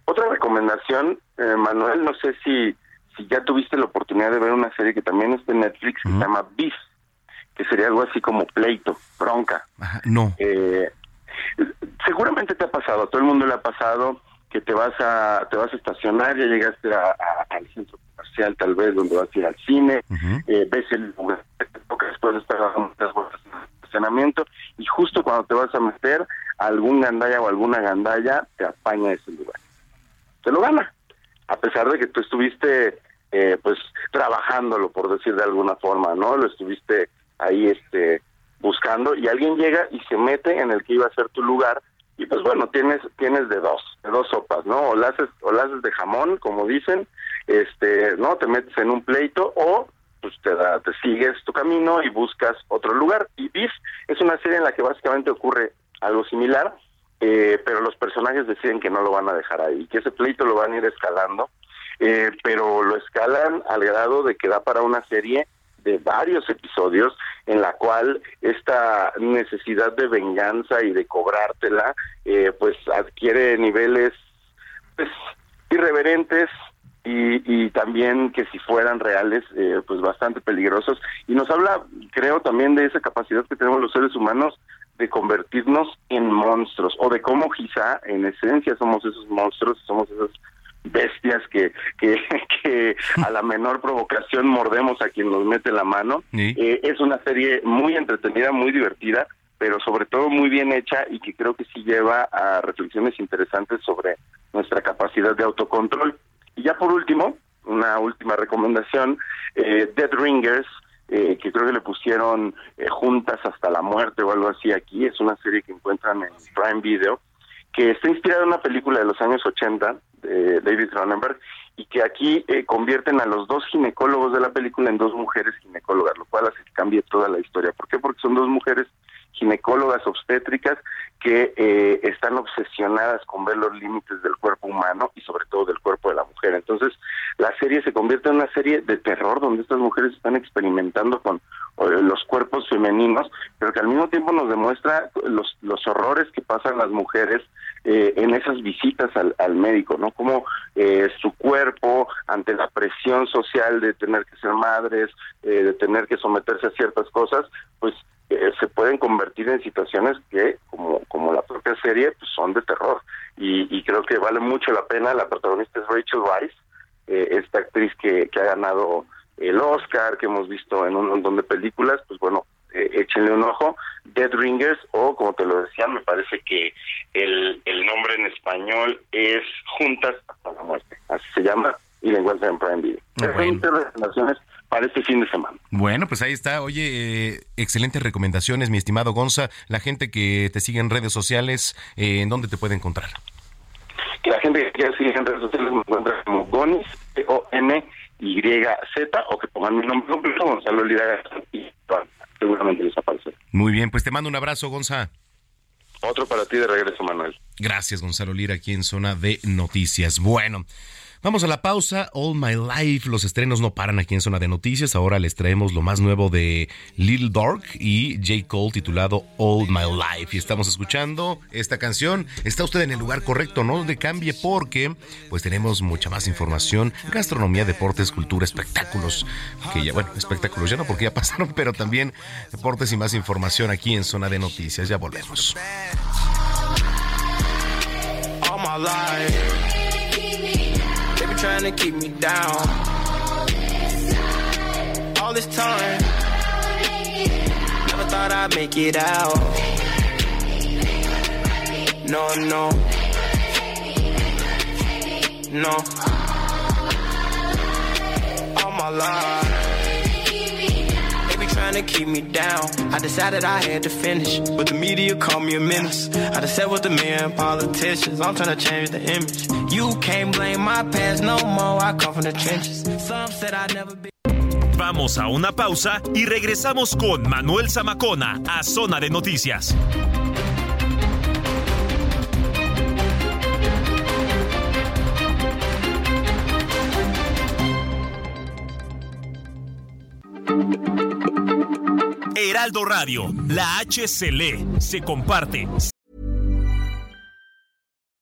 Otra recomendación eh, Manuel no sé si si ya tuviste la oportunidad de ver una serie que también está en Netflix que se llama Beef que sería algo así como pleito bronca. No. Eh, seguramente te ha pasado a todo el mundo le ha pasado que te vas a te vas a estacionar ya llegaste al centro comercial tal vez donde vas a ir al cine eh, ves el lugar después dando muchas vueltas en el estacionamiento y justo cuando te vas a meter algún gandalla o alguna gandalla te apaña ese lugar. Te lo gana a pesar de que tú estuviste eh, pues trabajándolo por decir de alguna forma no lo estuviste ahí este buscando y alguien llega y se mete en el que iba a ser tu lugar y pues bueno tienes tienes de dos de dos sopas no o la haces o la haces de jamón como dicen este no te metes en un pleito o pues te da, te sigues tu camino y buscas otro lugar. Y bis es una serie en la que básicamente ocurre algo similar eh, pero los personajes deciden que no lo van a dejar ahí que ese pleito lo van a ir escalando eh, pero lo escalan al grado de que da para una serie de varios episodios en la cual esta necesidad de venganza y de cobrártela eh, pues adquiere niveles pues irreverentes y, y, también que si fueran reales eh, pues bastante peligrosos y nos habla creo también de esa capacidad que tenemos los seres humanos de convertirnos en monstruos o de cómo quizá en esencia somos esos monstruos somos esos bestias que, que, que a la menor provocación mordemos a quien nos mete la mano. Eh, es una serie muy entretenida, muy divertida, pero sobre todo muy bien hecha y que creo que sí lleva a reflexiones interesantes sobre nuestra capacidad de autocontrol. Y ya por último, una última recomendación, eh, Dead Ringers, eh, que creo que le pusieron eh, juntas hasta la muerte o algo así aquí, es una serie que encuentran en Prime Video, que está inspirada en una película de los años 80 de David Cronenberg y que aquí eh, convierten a los dos ginecólogos de la película en dos mujeres ginecólogas, lo cual hace que cambie toda la historia. ¿Por qué? Porque son dos mujeres ginecólogas obstétricas que eh, están obsesionadas con ver los límites del cuerpo humano y sobre todo del cuerpo. Entonces, la serie se convierte en una serie de terror donde estas mujeres están experimentando con los cuerpos femeninos, pero que al mismo tiempo nos demuestra los, los horrores que pasan las mujeres eh, en esas visitas al, al médico, ¿no? Como eh, su cuerpo, ante la presión social de tener que ser madres, eh, de tener que someterse a ciertas cosas, pues eh, se pueden convertir en situaciones que, como, como la propia serie, pues son de terror. Y, y creo que vale mucho la pena. La protagonista es Rachel Weisz, eh, esta actriz que, que ha ganado el Oscar, que hemos visto en un montón de películas, pues bueno, eh, échenle un ojo. Dead Ringers, o como te lo decía, me parece que el, el nombre en español es Juntas hasta la muerte. Así se llama y la encuentran en Prime Video. Bueno. recomendaciones para este fin de semana. Bueno, pues ahí está. Oye, eh, excelentes recomendaciones, mi estimado Gonza. La gente que te sigue en redes sociales, eh, ¿en dónde te puede encontrar? Que la gente que quiera seguir en redes sociales me encuentra como Gonis, O-N-Y-Z, o que pongan mi nombre completo, Gonzalo Lira y seguramente les aparecerá. Muy bien, pues te mando un abrazo, Gonza. Otro para ti de regreso, Manuel. Gracias, Gonzalo Lira, aquí en Zona de Noticias. Bueno. Vamos a la pausa. All My Life. Los estrenos no paran aquí en Zona de Noticias. Ahora les traemos lo más nuevo de Lil Dark y J. Cole titulado All My Life. Y estamos escuchando esta canción. Está usted en el lugar correcto, no de cambie porque pues tenemos mucha más información. Gastronomía, deportes, cultura, espectáculos. Que ya, bueno, espectáculos ya no porque ya pasaron, pero también deportes y más información aquí en Zona de Noticias. Ya volvemos. All my life. Trying to keep me down. All this time, never thought I'd make it out. No, no, no. All my life to keep me down. I decided I had to finish, but the media called me a menace. I just said with the men politicians, I'm trying to change the image. You can't blame my past no more, I come from the trenches. Some said I'd never be. Vamos a una pausa y regresamos con Manuel Zamacona a Zona de Noticias. Heraldo Radio, la H se lee, se comparte.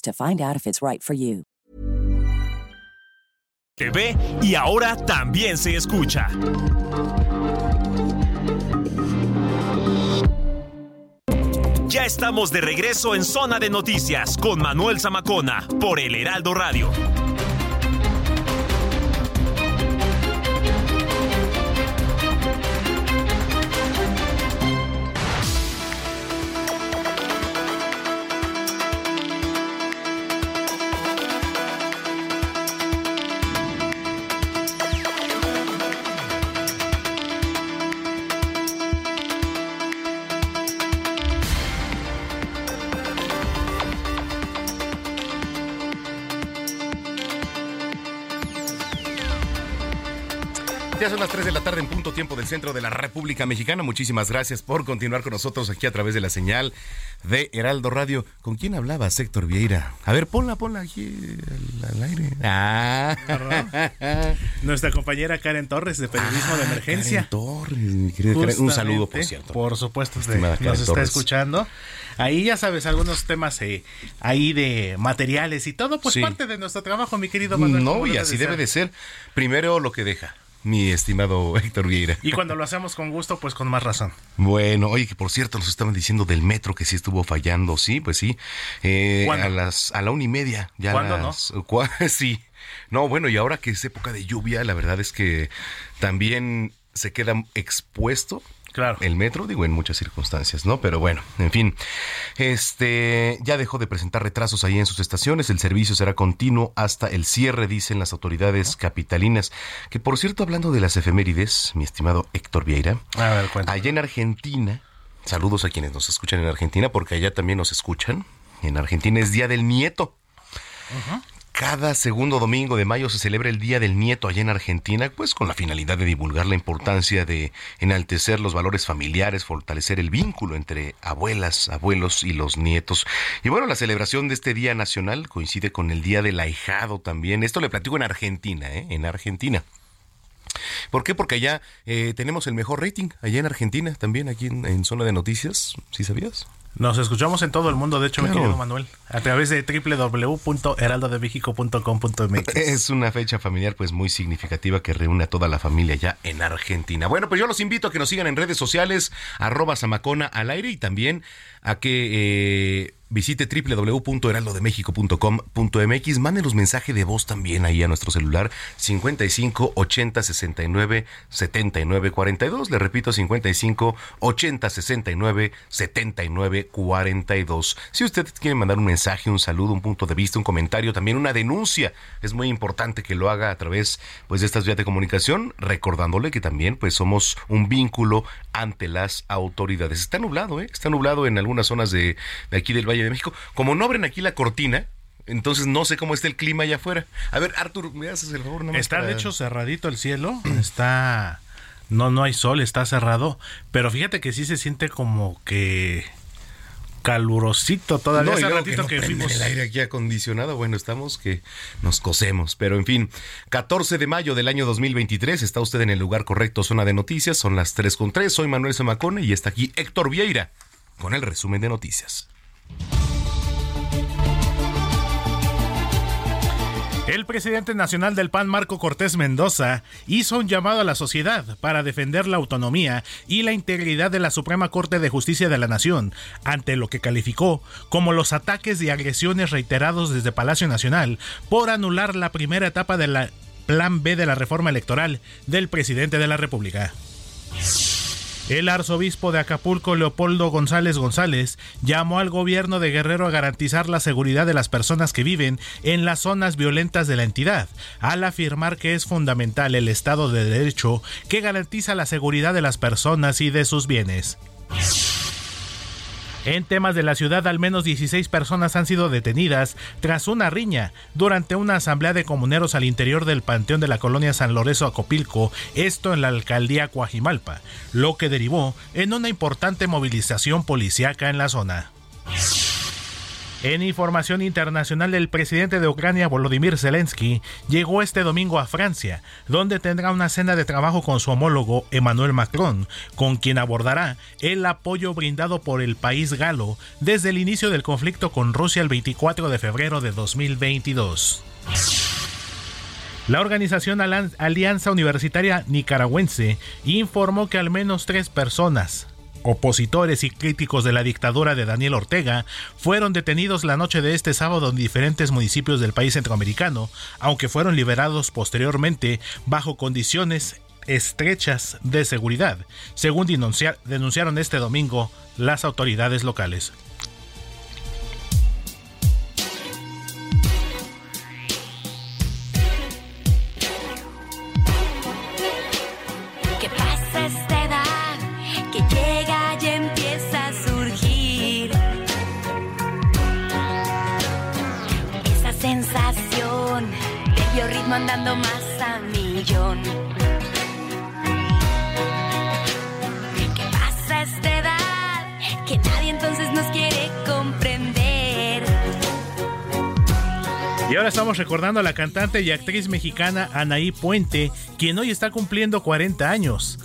to find out if it's right for you. TV y ahora también se escucha. Ya estamos de regreso en Zona de Noticias con Manuel Zamacona por El Heraldo Radio. Son las 3 de la tarde en punto tiempo del centro de la República Mexicana. Muchísimas gracias por continuar con nosotros aquí a través de la señal de Heraldo Radio. ¿Con quién hablaba Héctor Vieira? A ver, ponla, ponla aquí al, aire. Ah. Nuestra compañera Karen Torres de Periodismo de ah, Emergencia. Karen Torres, mi querida Karen. Un saludo, por cierto. Por supuesto, nos está escuchando. Ahí ya sabes, algunos temas eh, ahí de materiales y todo, pues parte de nuestro trabajo, mi querido Manuel. No, y así debe de ser. Primero lo que deja mi estimado Héctor Vieira. Y cuando lo hacemos con gusto, pues con más razón. Bueno, oye, que por cierto nos estaban diciendo del metro que sí estuvo fallando, sí, pues sí. Eh, a las a la una y media. Ya ¿Cuándo no? sí. No, bueno, y ahora que es época de lluvia, la verdad es que también se queda expuesto el metro, digo, en muchas circunstancias, ¿no? Pero bueno, en fin. Este ya dejó de presentar retrasos ahí en sus estaciones. El servicio será continuo hasta el cierre, dicen las autoridades capitalinas. Que por cierto, hablando de las efemérides, mi estimado Héctor Vieira, allá en Argentina, saludos a quienes nos escuchan en Argentina, porque allá también nos escuchan. En Argentina es Día del Nieto. Cada segundo domingo de mayo se celebra el Día del Nieto allá en Argentina, pues con la finalidad de divulgar la importancia de enaltecer los valores familiares, fortalecer el vínculo entre abuelas, abuelos y los nietos. Y bueno, la celebración de este Día Nacional coincide con el Día del Ahijado también. Esto le platico en Argentina, ¿eh? En Argentina. ¿Por qué? Porque allá eh, tenemos el mejor rating, allá en Argentina, también aquí en, en Zona de Noticias, ¿sí sabías? Nos escuchamos en todo el mundo, de hecho, mi querido Manuel, a través de www.heraldodemexico.com.mx. Es una fecha familiar pues muy significativa que reúne a toda la familia ya en Argentina. Bueno, pues yo los invito a que nos sigan en redes sociales, arroba Samacona al aire y también a que eh, visite www.heraldodemexico.com.mx. Mándenos mensaje de voz también ahí a nuestro celular 55 80 69 79 42. Le repito, 55 80 69 79 42. Si usted quiere mandar un mensaje, un saludo, un punto de vista, un comentario, también una denuncia, es muy importante que lo haga a través pues, de estas vías de comunicación, recordándole que también pues somos un vínculo ante las autoridades. Está nublado, ¿eh? Está nublado en algunas zonas de, de aquí del Valle de México. Como no abren aquí la cortina, entonces no sé cómo está el clima allá afuera. A ver, Artur, ¿me haces el favor? está de hecho cerradito el cielo, está... No, no hay sol, está cerrado, pero fíjate que sí se siente como que calurosito todavía. hace ratito que, el aire aquí acondicionado, bueno, estamos que nos cosemos, pero en fin, 14 de mayo del año 2023, está usted en el lugar correcto, zona de noticias, son las 3 con 3, soy Manuel Zamacone y está aquí Héctor Vieira con el resumen de noticias. El presidente nacional del PAN, Marco Cortés Mendoza, hizo un llamado a la sociedad para defender la autonomía y la integridad de la Suprema Corte de Justicia de la Nación ante lo que calificó como los ataques y agresiones reiterados desde Palacio Nacional por anular la primera etapa del Plan B de la reforma electoral del presidente de la República. El arzobispo de Acapulco, Leopoldo González González, llamó al gobierno de Guerrero a garantizar la seguridad de las personas que viven en las zonas violentas de la entidad, al afirmar que es fundamental el Estado de Derecho que garantiza la seguridad de las personas y de sus bienes. En temas de la ciudad, al menos 16 personas han sido detenidas tras una riña durante una asamblea de comuneros al interior del panteón de la colonia San Lorenzo Acopilco, esto en la alcaldía Coajimalpa, lo que derivó en una importante movilización policíaca en la zona. En información internacional, el presidente de Ucrania, Volodymyr Zelensky, llegó este domingo a Francia, donde tendrá una cena de trabajo con su homólogo Emmanuel Macron, con quien abordará el apoyo brindado por el país galo desde el inicio del conflicto con Rusia el 24 de febrero de 2022. La organización Alianza Universitaria Nicaragüense informó que al menos tres personas, Opositores y críticos de la dictadura de Daniel Ortega fueron detenidos la noche de este sábado en diferentes municipios del país centroamericano, aunque fueron liberados posteriormente bajo condiciones estrechas de seguridad, según denunciaron este domingo las autoridades locales. mandando más a millón. ¿Qué pasa a esta edad? Que nadie entonces nos quiere comprender. Y ahora estamos recordando a la cantante y actriz mexicana Anaí Puente, quien hoy está cumpliendo 40 años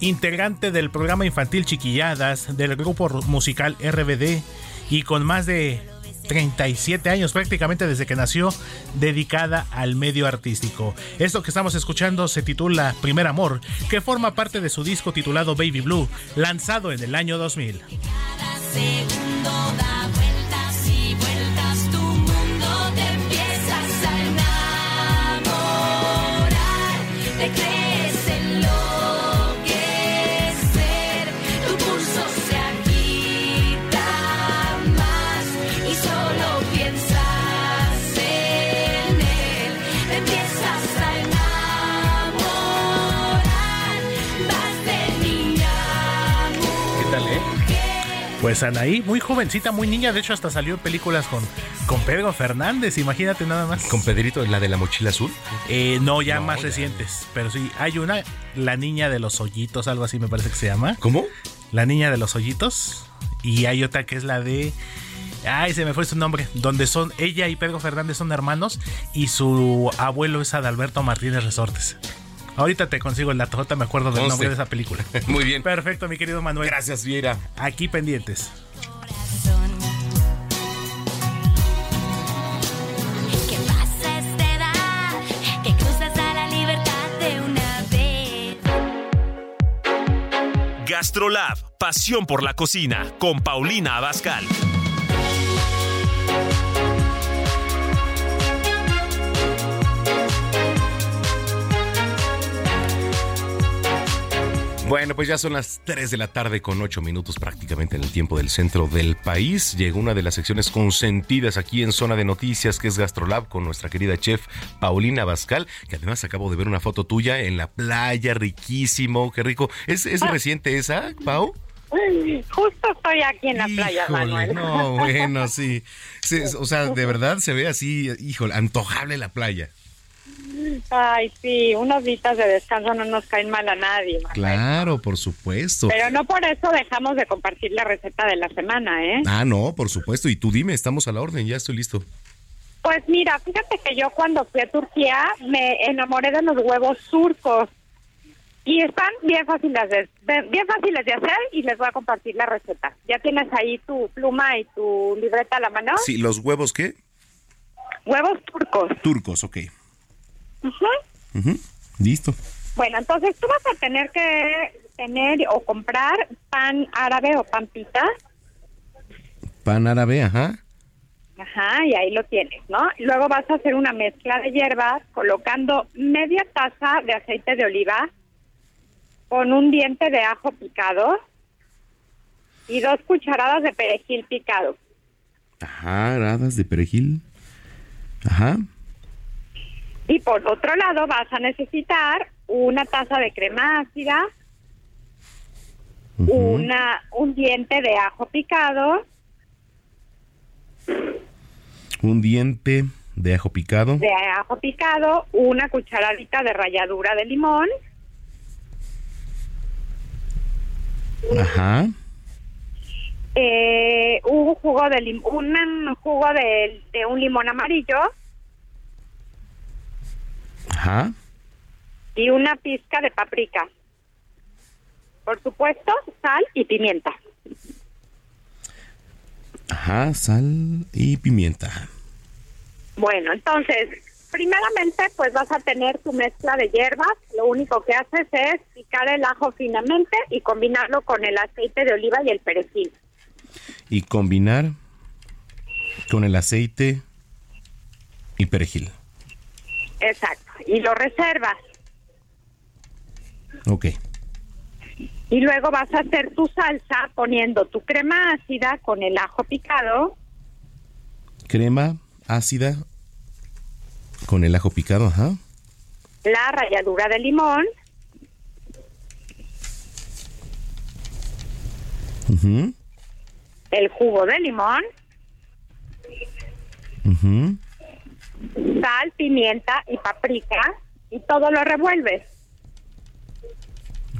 integrante del programa infantil Chiquilladas del grupo musical RBD y con más de 37 años prácticamente desde que nació, dedicada al medio artístico. Esto que estamos escuchando se titula Primer Amor, que forma parte de su disco titulado Baby Blue, lanzado en el año 2000. Pues Anaí, muy jovencita, muy niña, de hecho hasta salió en películas con, con Pedro Fernández, imagínate nada más. ¿Con Pedrito, la de la mochila azul? Eh, no, ya más recientes, pero sí, hay una, la niña de los hoyitos, algo así me parece que se llama. ¿Cómo? La niña de los hoyitos, y hay otra que es la de... Ay, se me fue su nombre. Donde son ella y Pedro Fernández son hermanos y su abuelo es Adalberto Martínez Resortes. Ahorita te consigo el dato, me acuerdo del nombre de esa película. Muy bien. Perfecto, mi querido Manuel. Gracias, Viera. Aquí pendientes. Gastrolab, pasión por la cocina, con Paulina Abascal. Bueno, pues ya son las 3 de la tarde con 8 minutos prácticamente en el tiempo del centro del país. Llegó una de las secciones consentidas aquí en Zona de Noticias, que es Gastrolab, con nuestra querida chef Paulina Bascal, que además acabo de ver una foto tuya en la playa, riquísimo, qué rico. ¿Es, es reciente esa, Pau? Justo estoy aquí en la playa, Manuel. No, bueno, sí. O sea, de verdad se ve así, híjole, antojable la playa. Ay, sí, unos días de descanso no nos caen mal a nadie. Claro, por supuesto. Pero no por eso dejamos de compartir la receta de la semana, ¿eh? Ah, no, por supuesto. Y tú dime, estamos a la orden, ya estoy listo. Pues mira, fíjate que yo cuando fui a Turquía me enamoré de los huevos turcos. Y están bien fáciles de, bien fáciles de hacer y les voy a compartir la receta. ¿Ya tienes ahí tu pluma y tu libreta a la mano? Sí, ¿los huevos qué? Huevos turcos. Turcos, ok. Listo. Bueno, entonces tú vas a tener que tener o comprar pan árabe o pan pita. Pan árabe, ajá. Ajá, y ahí lo tienes, ¿no? Luego vas a hacer una mezcla de hierbas colocando media taza de aceite de oliva con un diente de ajo picado y dos cucharadas de perejil picado. Ajá, gradas de perejil. Ajá. Y por otro lado vas a necesitar una taza de crema ácida, una un diente de ajo picado, un diente de ajo picado, de ajo picado, una cucharadita de ralladura de limón, ajá, eh, un jugo de un jugo de, de un limón amarillo Ajá. Y una pizca de paprika. Por supuesto, sal y pimienta. Ajá, sal y pimienta. Bueno, entonces, primeramente, pues vas a tener tu mezcla de hierbas. Lo único que haces es picar el ajo finamente y combinarlo con el aceite de oliva y el perejil. Y combinar con el aceite y perejil. Exacto. Y lo reservas. Ok. Y luego vas a hacer tu salsa poniendo tu crema ácida con el ajo picado. Crema ácida con el ajo picado, ajá. La ralladura de limón. El jugo de limón. Uh sal, pimienta y paprika y todo lo revuelves.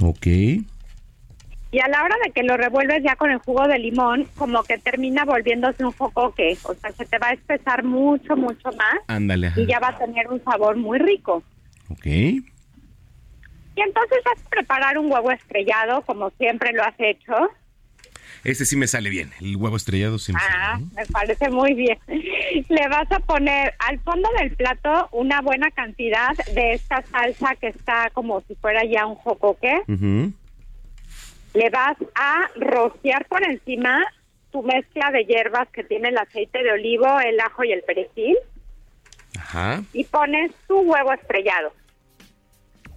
Ok. y a la hora de que lo revuelves ya con el jugo de limón, como que termina volviéndose un jocoque, o sea, se te va a espesar mucho, mucho más. Ándale. Y ya va a tener un sabor muy rico. Ok. Y entonces vas a preparar un huevo estrellado, como siempre lo has hecho. Ese sí me sale bien, el huevo estrellado sí me Ah, me parece muy bien. Le vas a poner al fondo del plato una buena cantidad de esta salsa que está como si fuera ya un jocoque. Le vas a rociar por encima tu mezcla de hierbas que tiene el aceite de olivo, el ajo y el perejil Ajá. y pones tu huevo estrellado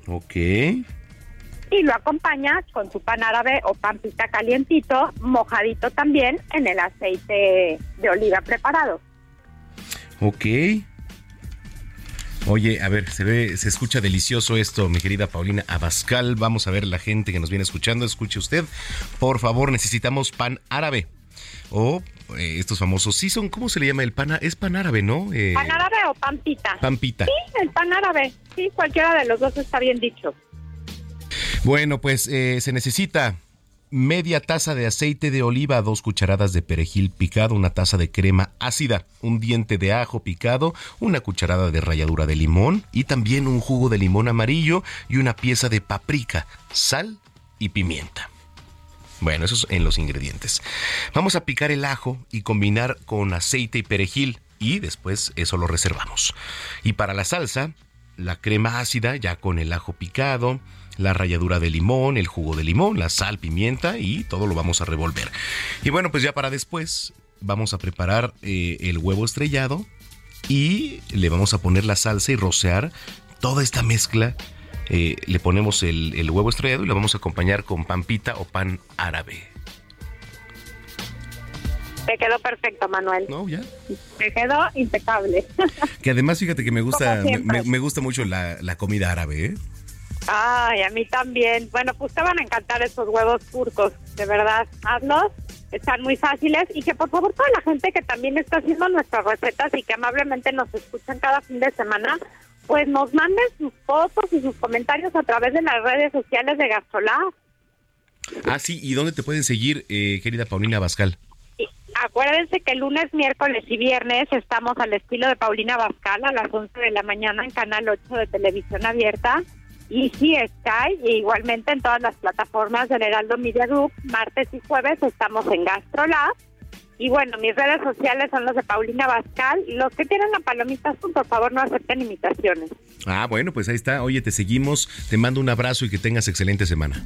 Ok. Y lo acompañas con tu pan árabe o pan pita calientito, mojadito también en el aceite de oliva preparado. Ok. Oye, a ver, se ve, se escucha delicioso esto, mi querida Paulina Abascal. Vamos a ver la gente que nos viene escuchando. Escuche usted. Por favor, necesitamos pan árabe. O eh, estos famosos, sí son, ¿cómo se le llama el pan? Es pan árabe, ¿no? Eh, ¿Pan árabe o pan pita? Pan pita. Sí, el pan árabe. Sí, cualquiera de los dos está bien dicho. Bueno, pues eh, se necesita media taza de aceite de oliva, dos cucharadas de perejil picado, una taza de crema ácida, un diente de ajo picado, una cucharada de ralladura de limón y también un jugo de limón amarillo y una pieza de paprika, sal y pimienta. Bueno, eso es en los ingredientes. Vamos a picar el ajo y combinar con aceite y perejil y después eso lo reservamos. Y para la salsa, la crema ácida ya con el ajo picado, la ralladura de limón, el jugo de limón, la sal, pimienta y todo lo vamos a revolver. Y bueno, pues ya para después vamos a preparar eh, el huevo estrellado y le vamos a poner la salsa y rociar toda esta mezcla. Eh, le ponemos el, el huevo estrellado y lo vamos a acompañar con pan pita o pan árabe. Te quedó perfecto, Manuel. No, ya. Te quedó impecable. Que además fíjate que me gusta, me gusta mucho la, la comida árabe, ¿eh? Ay, a mí también. Bueno, pues te van a encantar estos huevos turcos, de verdad. Hazlos, están muy fáciles y que por favor toda la gente que también está haciendo nuestras recetas y que amablemente nos escuchan cada fin de semana, pues nos manden sus fotos y sus comentarios a través de las redes sociales de Gastrolab. Ah, sí, ¿y dónde te pueden seguir, eh, querida Paulina Bascal? Acuérdense que lunes, miércoles y viernes estamos al estilo de Paulina Bascal a las 11 de la mañana en Canal 8 de Televisión Abierta. Y sí, Sky, e igualmente en todas las plataformas del Heraldo Media Group. Martes y jueves estamos en GastroLab. Y bueno, mis redes sociales son los de Paulina Bascal. Los que tienen la palomita azul, por favor, no acepten imitaciones. Ah, bueno, pues ahí está. Oye, te seguimos, te mando un abrazo y que tengas excelente semana.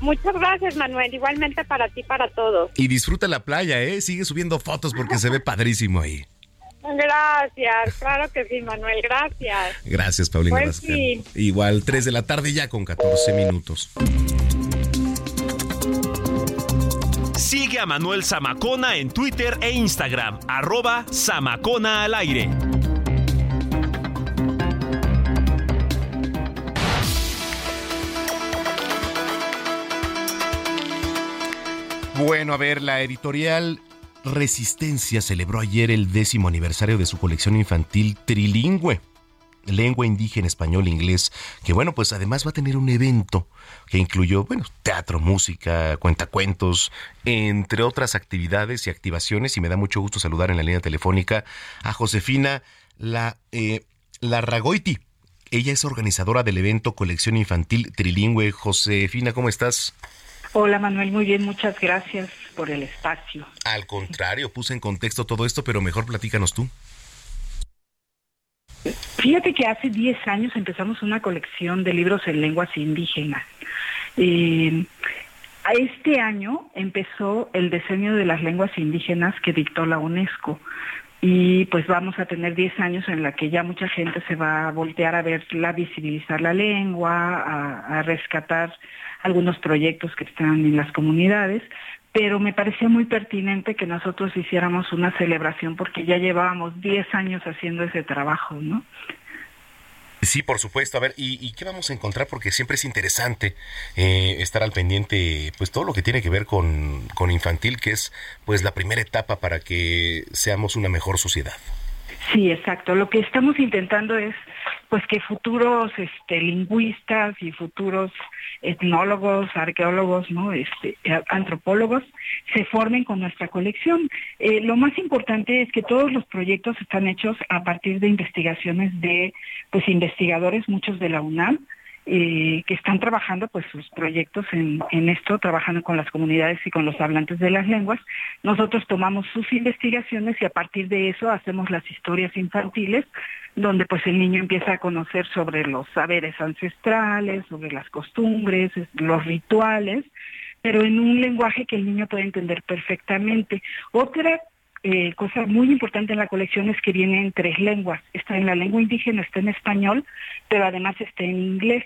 Muchas gracias, Manuel. Igualmente para ti, para todos. Y disfruta la playa, ¿eh? Sigue subiendo fotos porque se ve padrísimo ahí. Gracias, claro que sí, Manuel, gracias. Gracias, Paulina fin. Igual, 3 de la tarde ya con 14 minutos. Sigue a Manuel Zamacona en Twitter e Instagram, arroba Zamacona al aire. Bueno, a ver, la editorial Resistencia celebró ayer el décimo aniversario de su colección infantil trilingüe. Lengua indígena, español, inglés, que bueno, pues además va a tener un evento que incluyó, bueno, teatro, música, cuentacuentos, entre otras actividades y activaciones. Y me da mucho gusto saludar en la línea telefónica a Josefina La, eh, Larragoiti. Ella es organizadora del evento Colección Infantil Trilingüe. Josefina, ¿cómo estás? Hola Manuel, muy bien, muchas gracias por el espacio. Al contrario, puse en contexto todo esto, pero mejor platícanos tú. Fíjate que hace 10 años empezamos una colección de libros en lenguas indígenas. Eh, a este año empezó el diseño de las lenguas indígenas que dictó la UNESCO. Y pues vamos a tener 10 años en la que ya mucha gente se va a voltear a verla, visibilizar la lengua, a, a rescatar algunos proyectos que están en las comunidades, pero me parecía muy pertinente que nosotros hiciéramos una celebración porque ya llevábamos 10 años haciendo ese trabajo, ¿no? Sí, por supuesto. A ver, ¿y, y qué vamos a encontrar? Porque siempre es interesante eh, estar al pendiente, pues todo lo que tiene que ver con, con infantil, que es pues la primera etapa para que seamos una mejor sociedad. Sí, exacto. Lo que estamos intentando es pues que futuros este, lingüistas y futuros etnólogos, arqueólogos, ¿no? Este, antropólogos, se formen con nuestra colección. Eh, lo más importante es que todos los proyectos están hechos a partir de investigaciones de pues investigadores, muchos de la UNAM, eh, que están trabajando pues sus proyectos en, esto, trabajando con las comunidades y con los hablantes de las lenguas. Nosotros tomamos sus investigaciones y a partir de eso hacemos las historias infantiles, donde pues el niño empieza a conocer sobre los saberes ancestrales, sobre las costumbres, los rituales, pero en un lenguaje que el niño puede entender perfectamente. Otra eh, cosa muy importante en la colección es que viene en tres lenguas. Está en la lengua indígena, está en español, pero además está en inglés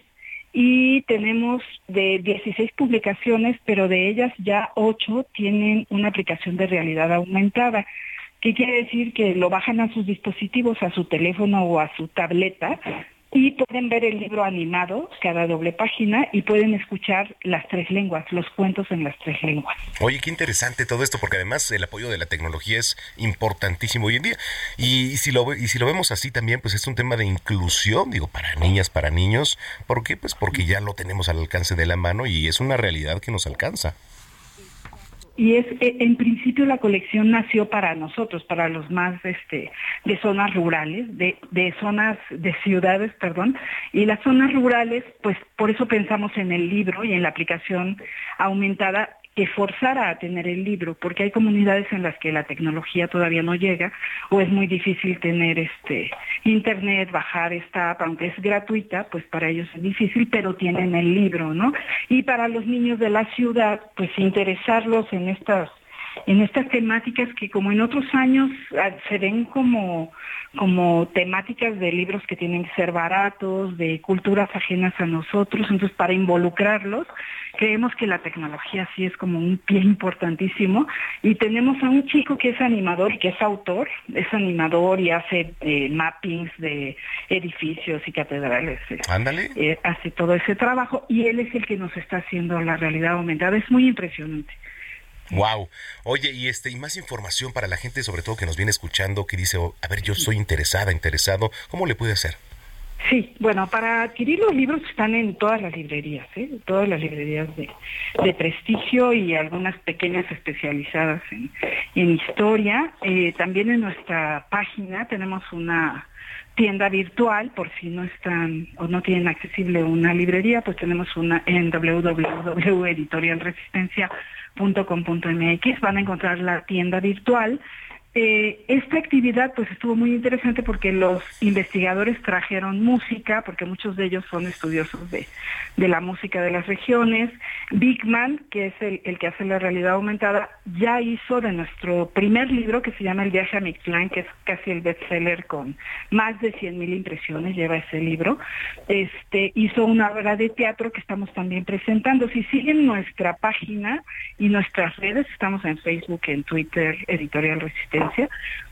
y tenemos de 16 publicaciones, pero de ellas ya 8 tienen una aplicación de realidad aumentada. ¿Qué quiere decir? Que lo bajan a sus dispositivos, a su teléfono o a su tableta y pueden ver el libro animado, cada doble página, y pueden escuchar las tres lenguas, los cuentos en las tres lenguas. Oye, qué interesante todo esto, porque además el apoyo de la tecnología es importantísimo hoy en día. Y, si lo y si lo vemos así también, pues es un tema de inclusión, digo, para niñas, para niños. ¿Por qué? Pues porque ya lo tenemos al alcance de la mano y es una realidad que nos alcanza y es e, en principio la colección nació para nosotros, para los más este de zonas rurales, de, de zonas de ciudades, perdón, y las zonas rurales, pues por eso pensamos en el libro y en la aplicación aumentada que forzara a tener el libro, porque hay comunidades en las que la tecnología todavía no llega o es muy difícil tener este internet, bajar esta app, aunque es gratuita, pues para ellos es difícil, pero tienen el libro, ¿no? Y para los niños de la ciudad, pues interesarlos en estas en estas temáticas que como en otros años ah, se ven como, como temáticas de libros que tienen que ser baratos, de culturas ajenas a nosotros, entonces para involucrarlos creemos que la tecnología sí es como un pie importantísimo y tenemos a un chico que es animador, que es autor, es animador y hace eh, mappings de edificios y catedrales. Eh, Ándale. Eh, hace todo ese trabajo y él es el que nos está haciendo la realidad aumentada. Es muy impresionante. Wow. Oye, y este y más información para la gente, sobre todo que nos viene escuchando, que dice, oh, a ver, yo soy interesada, interesado, ¿cómo le puede hacer? Sí, bueno, para adquirir los libros están en todas las librerías, ¿eh? todas las librerías de, prestigio y algunas pequeñas especializadas en, historia. Eh, también en nuestra página tenemos una tienda virtual, por si no están o no tienen accesible una librería, pues tenemos una en www.editorialresistencia.com .com.mx van a encontrar la tienda virtual eh, esta actividad pues estuvo muy interesante porque los investigadores trajeron música, porque muchos de ellos son estudiosos de, la música de las regiones. Bigman, que es el, que hace la realidad aumentada, ya hizo de nuestro primer libro que se llama El viaje a Mixline, que es casi el bestseller con más de 100 mil impresiones, lleva ese libro. Este, hizo una obra de teatro que estamos también presentando. Si siguen nuestra página y nuestras redes, estamos en Facebook, en Twitter, Editorial Resistencia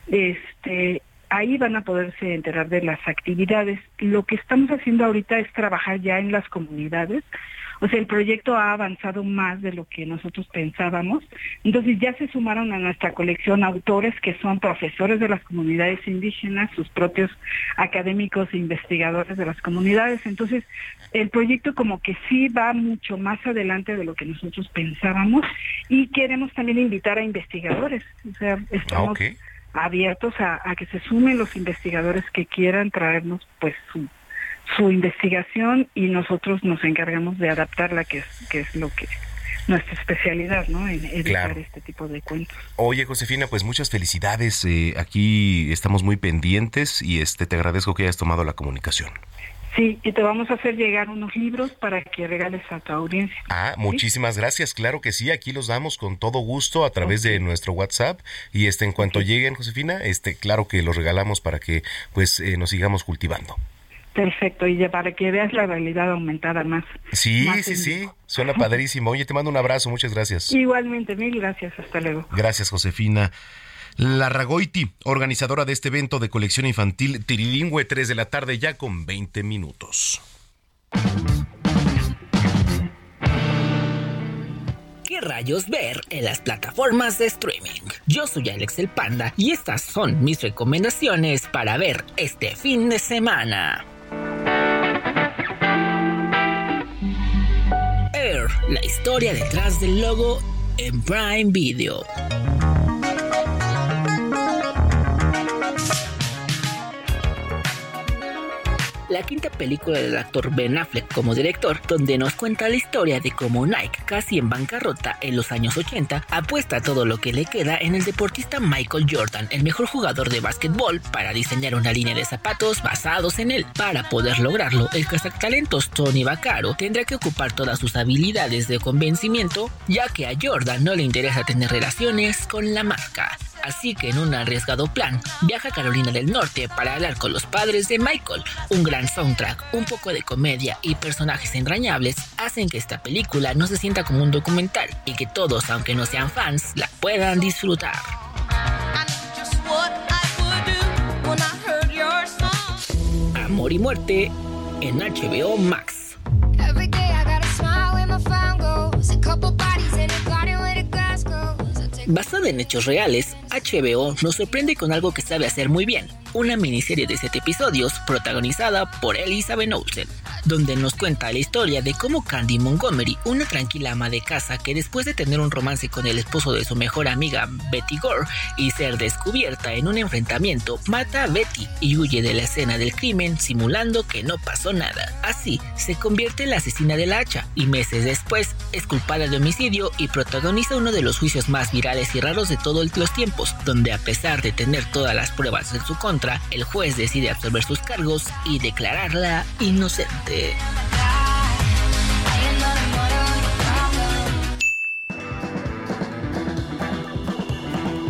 este, ahí van a poderse enterar de las actividades. Lo que estamos haciendo ahorita es trabajar ya en las comunidades. O sea, el proyecto ha avanzado más de lo que nosotros pensábamos. Entonces ya se sumaron a nuestra colección autores que son profesores de las comunidades indígenas, sus propios académicos e investigadores de las comunidades. Entonces, el proyecto como que sí va mucho más adelante de lo que nosotros pensábamos y queremos también invitar a investigadores. O sea, estamos ah, abiertos a, que se sumen los investigadores que quieran traernos pues su, investigación y nosotros nos encargamos de adaptarla, que es, que es lo que nuestra especialidad, ¿no? En editar este tipo de cuentos. Oye, Josefina, pues muchas felicidades. Eh, aquí estamos muy pendientes y este te agradezco que hayas tomado la comunicación. Sí, y te vamos a hacer llegar unos libros para que regales a tu audiencia. Ah, muchísimas gracias. Claro que sí, aquí los damos con todo gusto a través de nuestro WhatsApp y este en cuanto lleguen, Josefina, este claro que los regalamos para que pues eh, nos sigamos cultivando. Perfecto, y ya para que veas la realidad aumentada más. Sí, sí, sí, suena padrísimo. Oye, te mando un abrazo, muchas gracias. Igualmente, mil gracias, hasta luego. Gracias, Josefina. La Ragoiti, organizadora de este evento de colección infantil trilingüe, 3 de la tarde ya con 20 minutos. ¿Qué rayos ver en las plataformas de streaming? Yo soy Alex el Panda y estas son mis recomendaciones para ver este fin de semana. la historia detrás del logo en Prime Video. La quinta película del actor Ben Affleck como director, donde nos cuenta la historia de cómo Nike, casi en bancarrota en los años 80, apuesta todo lo que le queda en el deportista Michael Jordan, el mejor jugador de básquetbol, para diseñar una línea de zapatos basados en él. Para poder lograrlo, el cazatalentos Tony Vaccaro tendrá que ocupar todas sus habilidades de convencimiento, ya que a Jordan no le interesa tener relaciones con la marca. Así que en un arriesgado plan, viaja a Carolina del Norte para hablar con los padres de Michael. Un gran soundtrack, un poco de comedia y personajes entrañables hacen que esta película no se sienta como un documental y que todos, aunque no sean fans, la puedan disfrutar. Amor y muerte en HBO Max. Basada en hechos reales, HBO nos sorprende con algo que sabe hacer muy bien, una miniserie de 7 episodios protagonizada por Elizabeth Olsen, donde nos cuenta la historia de cómo Candy Montgomery, una tranquila ama de casa que después de tener un romance con el esposo de su mejor amiga Betty Gore y ser descubierta en un enfrentamiento, mata a Betty y huye de la escena del crimen simulando que no pasó nada. Así, se convierte en la asesina de la hacha y meses después es culpada de homicidio y protagoniza uno de los juicios más virales y raros de todos los tiempos, donde a pesar de tener todas las pruebas en su contra, el juez decide absorber sus cargos y declararla inocente.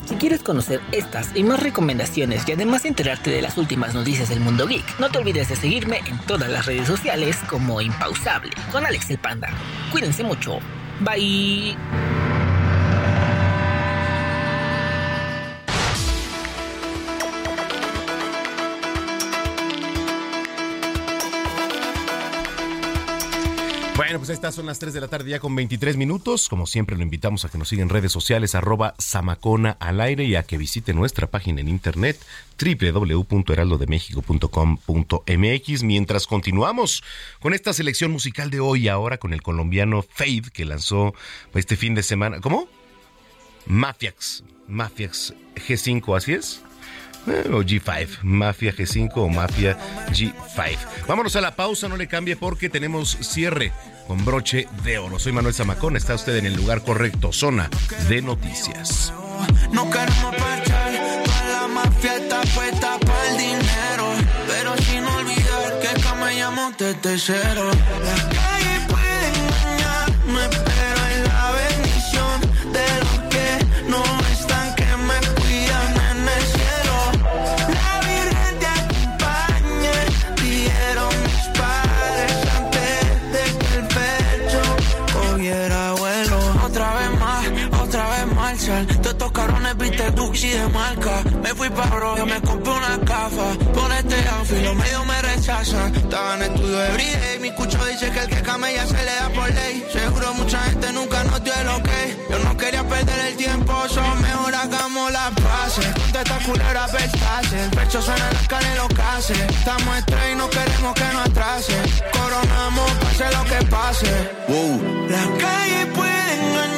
Si quieres conocer estas y más recomendaciones y además enterarte de las últimas noticias del mundo geek, no te olvides de seguirme en todas las redes sociales como Impausable con Alex el Panda. Cuídense mucho. Bye. Bueno, pues estas son las 3 de la tarde ya con 23 minutos. Como siempre lo invitamos a que nos siga en redes sociales arroba Samacona al aire y a que visite nuestra página en internet www.heraldodemexico.com.mx mientras continuamos con esta selección musical de hoy ahora con el colombiano Fade que lanzó este fin de semana. ¿Cómo? Mafiax, Mafiax G5, ¿así es? Eh, o G5, Mafia G5 o Mafia G5. Vámonos a la pausa, no le cambie porque tenemos cierre con broche de oro. Soy Manuel Zamacón, está usted en el lugar correcto, zona de noticias. No queremos parchar, toda la mafia está puesta para el dinero, pero sin olvidar que acá me llamo desde cero. Pero es la bendición de los que no están Duxi de marca. Me fui pa' bro, me compré una gafa. Por este outfit, los medios me rechazan. Estaba en estudio de everyday. Mi cucho dice que el que camella se le da por ley. Seguro mucha gente nunca nos dio el ok. Yo no quería perder el tiempo, son mejor hagamos las paces. Con toda esta versace. El pecho suena en la cara y lo case. Estamos estrés y no queremos que nos atrase. Coronamos, pase lo que pase. La calle puede engañarme,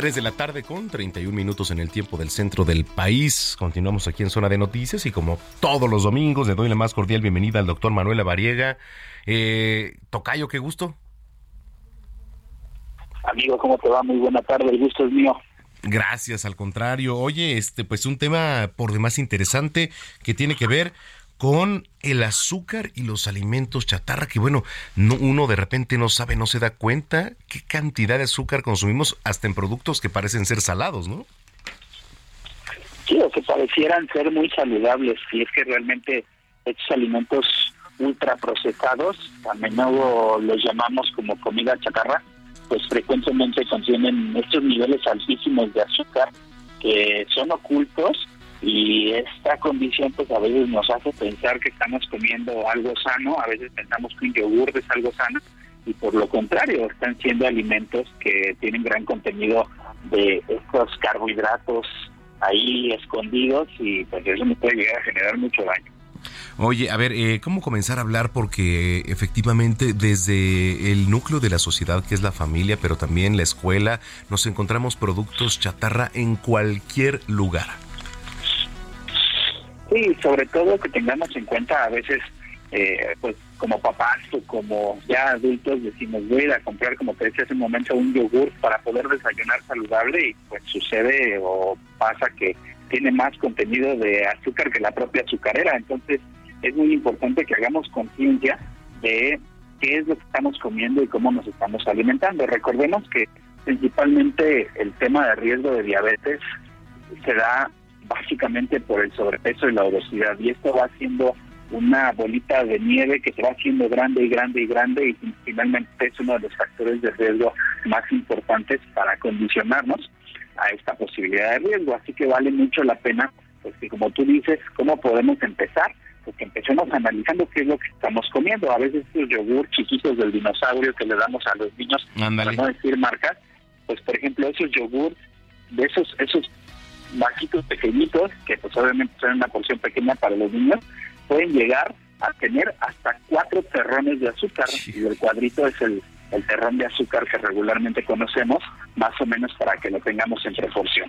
3 de la tarde con 31 minutos en el tiempo del centro del país. Continuamos aquí en Zona de Noticias y como todos los domingos le doy la más cordial bienvenida al doctor Manuel Variega. Eh, Tocayo, qué gusto. Amigo, ¿cómo te va? Muy buena tarde, el gusto es mío. Gracias, al contrario. Oye, este, pues un tema por demás interesante que tiene que ver con el azúcar y los alimentos chatarra, que bueno, no, uno de repente no sabe, no se da cuenta qué cantidad de azúcar consumimos hasta en productos que parecen ser salados, ¿no? Sí, o que parecieran ser muy saludables, y es que realmente estos alimentos ultraprocesados, a menudo los llamamos como comida chatarra, pues frecuentemente contienen estos niveles altísimos de azúcar que son ocultos y esta condición pues a veces nos hace pensar que estamos comiendo algo sano, a veces pensamos que un yogur es algo sano y por lo contrario están siendo alimentos que tienen gran contenido de estos carbohidratos ahí escondidos y pues eso nos puede llegar a generar mucho daño. Oye, a ver, eh, ¿cómo comenzar a hablar? Porque efectivamente desde el núcleo de la sociedad, que es la familia, pero también la escuela, nos encontramos productos chatarra en cualquier lugar. Sí, sobre todo que tengamos en cuenta a veces, eh, pues como papás o como ya adultos decimos voy a ir a comprar, como te decía hace un momento, un yogur para poder desayunar saludable y pues sucede o pasa que tiene más contenido de azúcar que la propia azucarera. Entonces es muy importante que hagamos conciencia de qué es lo que estamos comiendo y cómo nos estamos alimentando. Recordemos que principalmente el tema de riesgo de diabetes se da básicamente por el sobrepeso y la obesidad. Y esto va haciendo una bolita de nieve que se va haciendo grande y grande y grande y finalmente es uno de los factores de riesgo más importantes para condicionarnos a esta posibilidad de riesgo. Así que vale mucho la pena, pues que como tú dices, ¿cómo podemos empezar? Pues que empecemos analizando qué es lo que estamos comiendo. A veces esos yogur chiquitos del dinosaurio que le damos a los niños, para no decir marcas, pues por ejemplo esos yogur de esos esos vaquitos pequeñitos, que pues obviamente son una porción pequeña para los niños, pueden llegar a tener hasta cuatro terrones de azúcar y el cuadrito es el, el terrón de azúcar que regularmente conocemos, más o menos para que lo tengamos en proporción.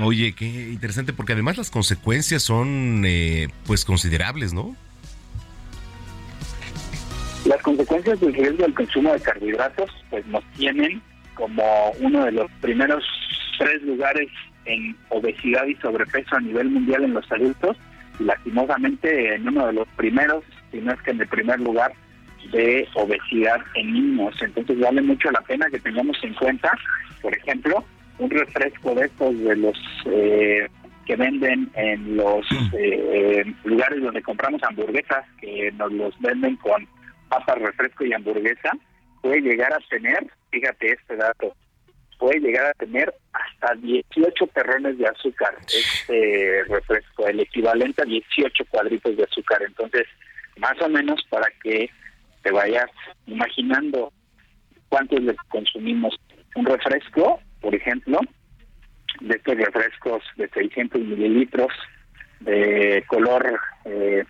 Oye, qué interesante, porque además las consecuencias son eh, pues considerables, ¿no? Las consecuencias del riesgo del consumo de carbohidratos pues nos tienen como uno de los primeros tres lugares en obesidad y sobrepeso a nivel mundial en los adultos y lastimosamente en uno de los primeros, si no es que en el primer lugar, de obesidad en niños. Entonces vale mucho la pena que tengamos en cuenta, por ejemplo, un refresco de estos de los eh, que venden en los eh, lugares donde compramos hamburguesas, que nos los venden con papas, refresco y hamburguesa, puede llegar a tener, fíjate este dato, puede llegar a tener hasta 18 terrones de azúcar este refresco, el equivalente a 18 cuadritos de azúcar. Entonces, más o menos para que te vayas imaginando cuánto es lo que consumimos. Un refresco, por ejemplo, de estos refrescos de 600 mililitros de color eh,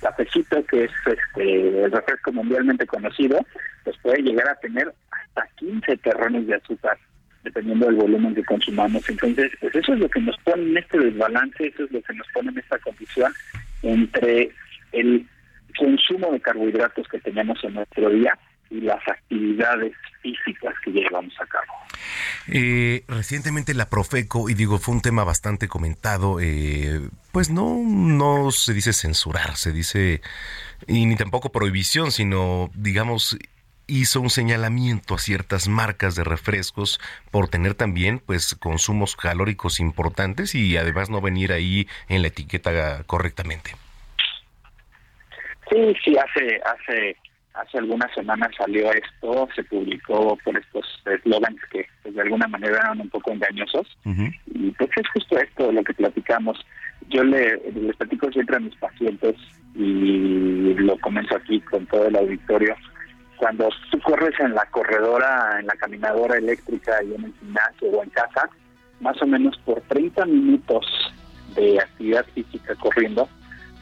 cafecito, que es este, el refresco mundialmente conocido, pues puede llegar a tener hasta 15 terrones de azúcar, dependiendo del volumen que consumamos. Entonces, pues eso es lo que nos pone en este desbalance, eso es lo que nos pone en esta condición entre el consumo de carbohidratos que tenemos en nuestro día y las actividades físicas que llevamos a cabo. Eh, recientemente la Profeco, y digo, fue un tema bastante comentado, eh, pues no, no se dice censurar, se dice, y ni tampoco prohibición, sino, digamos, hizo un señalamiento a ciertas marcas de refrescos por tener también pues consumos calóricos importantes y además no venir ahí en la etiqueta correctamente. Sí, sí, hace, hace hace algunas semanas salió esto, se publicó por estos eslogans que pues, de alguna manera eran un poco engañosos. Y pues es justo esto de lo que platicamos. Yo le, les platico siempre a mis pacientes y lo comento aquí con todo el auditorio. Cuando tú corres en la corredora, en la caminadora eléctrica y en el gimnasio o en casa, más o menos por 30 minutos de actividad física corriendo,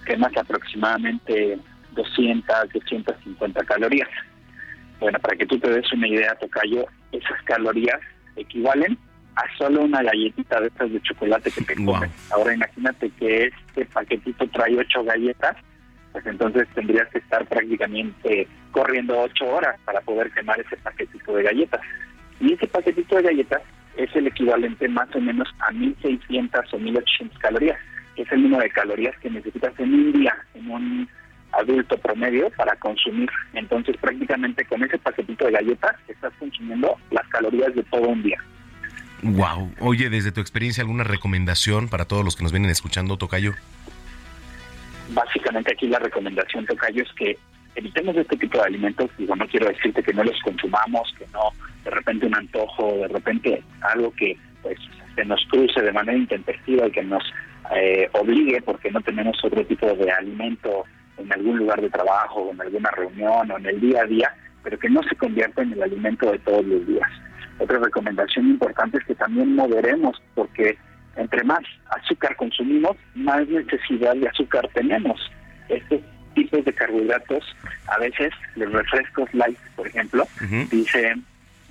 quemas aproximadamente 200, 250 calorías. Bueno, para que tú te des una idea, Tocayo, esas calorías equivalen a solo una galletita de estas de chocolate que te comes. Ahora imagínate que este paquetito trae ocho galletas, pues entonces tendrías que estar prácticamente corriendo ocho horas para poder quemar ese paquetito de galletas. Y ese paquetito de galletas es el equivalente más o menos a 1.600 o 1.800 calorías, que es el número de calorías que necesitas en un día, en un adulto promedio para consumir. Entonces prácticamente con ese paquetito de galletas estás consumiendo las calorías de todo un día. Wow. Oye, desde tu experiencia, ¿alguna recomendación para todos los que nos vienen escuchando, Tocayo? Básicamente aquí la recomendación, Tocayo, es que evitemos este tipo de alimentos. Digo, no quiero decirte que no los consumamos, que no de repente un antojo, de repente algo que pues se nos cruce de manera intempestiva y que nos eh, obligue porque no tenemos otro tipo de alimento en algún lugar de trabajo, o en alguna reunión o en el día a día, pero que no se convierta en el alimento de todos los días. Otra recomendación importante es que también moderemos, porque entre más azúcar consumimos, más necesidad de azúcar tenemos. Estos tipos de carbohidratos, a veces los refrescos light, por ejemplo, dicen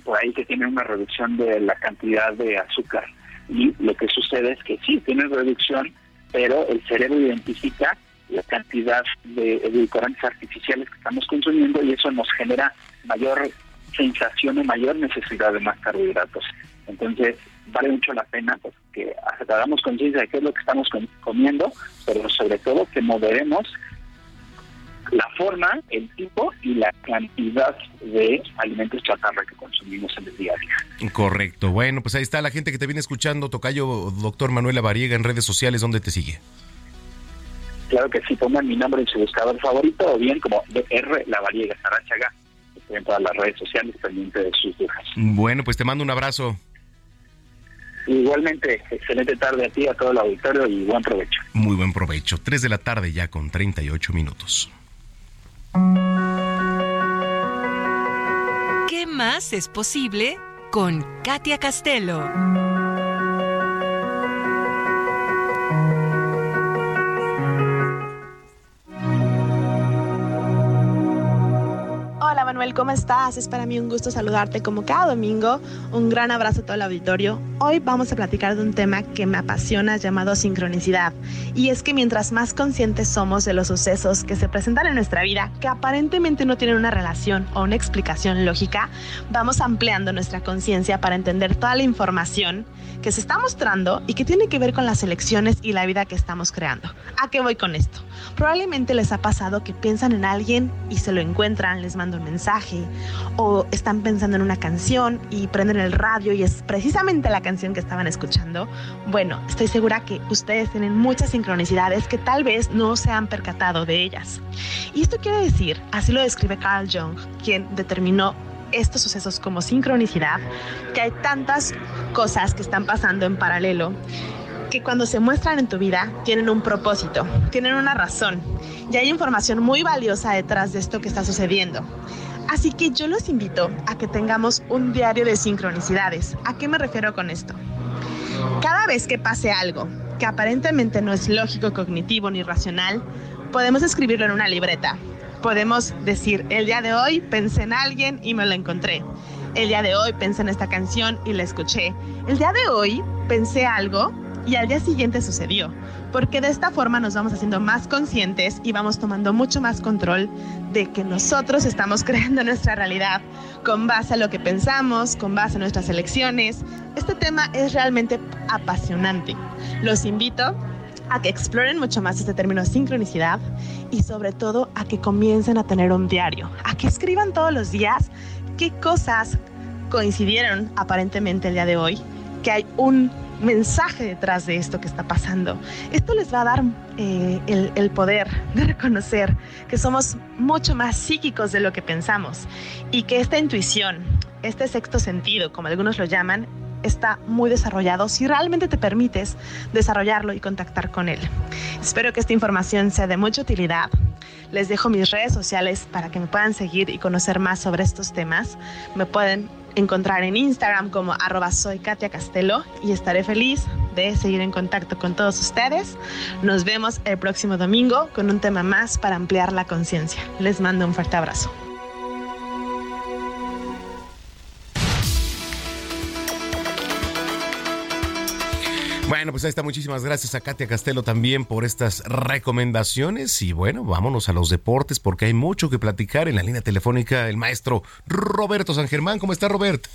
por ahí que tienen una reducción de la cantidad de azúcar. Y lo que sucede es que sí, tienen reducción, pero el cerebro identifica la cantidad de edulcorantes artificiales que estamos consumiendo y eso nos genera mayor sensación o mayor necesidad de más carbohidratos. Entonces, vale mucho la pena pues, que hagamos conciencia de qué es lo que estamos comiendo, pero sobre todo que moderemos la forma, el tipo y la cantidad de alimentos chatarra que consumimos en el día a día. Correcto. Bueno, pues ahí está la gente que te viene escuchando, Tocayo, doctor Manuela Variega, en redes sociales, ¿dónde te sigue? Claro que sí, pongan mi nombre en su buscador favorito o bien como DR La Variega Sarachaga. En todas las redes sociales pendiente de sus dudas. Bueno, pues te mando un abrazo. Igualmente, excelente tarde a ti, a todo el auditorio y buen provecho. Muy buen provecho. Tres de la tarde ya con 38 minutos. ¿Qué más es posible con Katia Castelo? Manuel, ¿cómo estás? Es para mí un gusto saludarte como cada domingo. Un gran abrazo a todo el auditorio. Hoy vamos a platicar de un tema que me apasiona llamado sincronicidad. Y es que mientras más conscientes somos de los sucesos que se presentan en nuestra vida, que aparentemente no tienen una relación o una explicación lógica, vamos ampliando nuestra conciencia para entender toda la información que se está mostrando y que tiene que ver con las elecciones y la vida que estamos creando. ¿A qué voy con esto? Probablemente les ha pasado que piensan en alguien y se lo encuentran, les mando un mensaje o están pensando en una canción y prenden el radio y es precisamente la canción que estaban escuchando, bueno, estoy segura que ustedes tienen muchas sincronicidades que tal vez no se han percatado de ellas. Y esto quiere decir, así lo describe Carl Jung, quien determinó estos sucesos como sincronicidad, que hay tantas cosas que están pasando en paralelo que cuando se muestran en tu vida tienen un propósito, tienen una razón y hay información muy valiosa detrás de esto que está sucediendo. Así que yo los invito a que tengamos un diario de sincronicidades. ¿A qué me refiero con esto? Cada vez que pase algo que aparentemente no es lógico, cognitivo ni racional, podemos escribirlo en una libreta. Podemos decir, el día de hoy pensé en alguien y me lo encontré. El día de hoy pensé en esta canción y la escuché. El día de hoy pensé algo y al día siguiente sucedió, porque de esta forma nos vamos haciendo más conscientes y vamos tomando mucho más control de que nosotros estamos creando nuestra realidad con base a lo que pensamos, con base a nuestras elecciones. Este tema es realmente apasionante. Los invito a que exploren mucho más este término sincronicidad y sobre todo a que comiencen a tener un diario, a que escriban todos los días qué cosas coincidieron aparentemente el día de hoy, que hay un mensaje detrás de esto que está pasando. Esto les va a dar eh, el, el poder de reconocer que somos mucho más psíquicos de lo que pensamos y que esta intuición, este sexto sentido, como algunos lo llaman, está muy desarrollado si realmente te permites desarrollarlo y contactar con él. Espero que esta información sea de mucha utilidad. Les dejo mis redes sociales para que me puedan seguir y conocer más sobre estos temas. Me pueden encontrar en Instagram como arroba y estaré feliz de seguir en contacto con todos ustedes. Nos vemos el próximo domingo con un tema más para ampliar la conciencia. Les mando un fuerte abrazo. Bueno, pues ahí está. Muchísimas gracias a Katia Castelo también por estas recomendaciones. Y bueno, vámonos a los deportes porque hay mucho que platicar en la línea telefónica. El maestro Roberto San Germán. ¿Cómo está, Robert?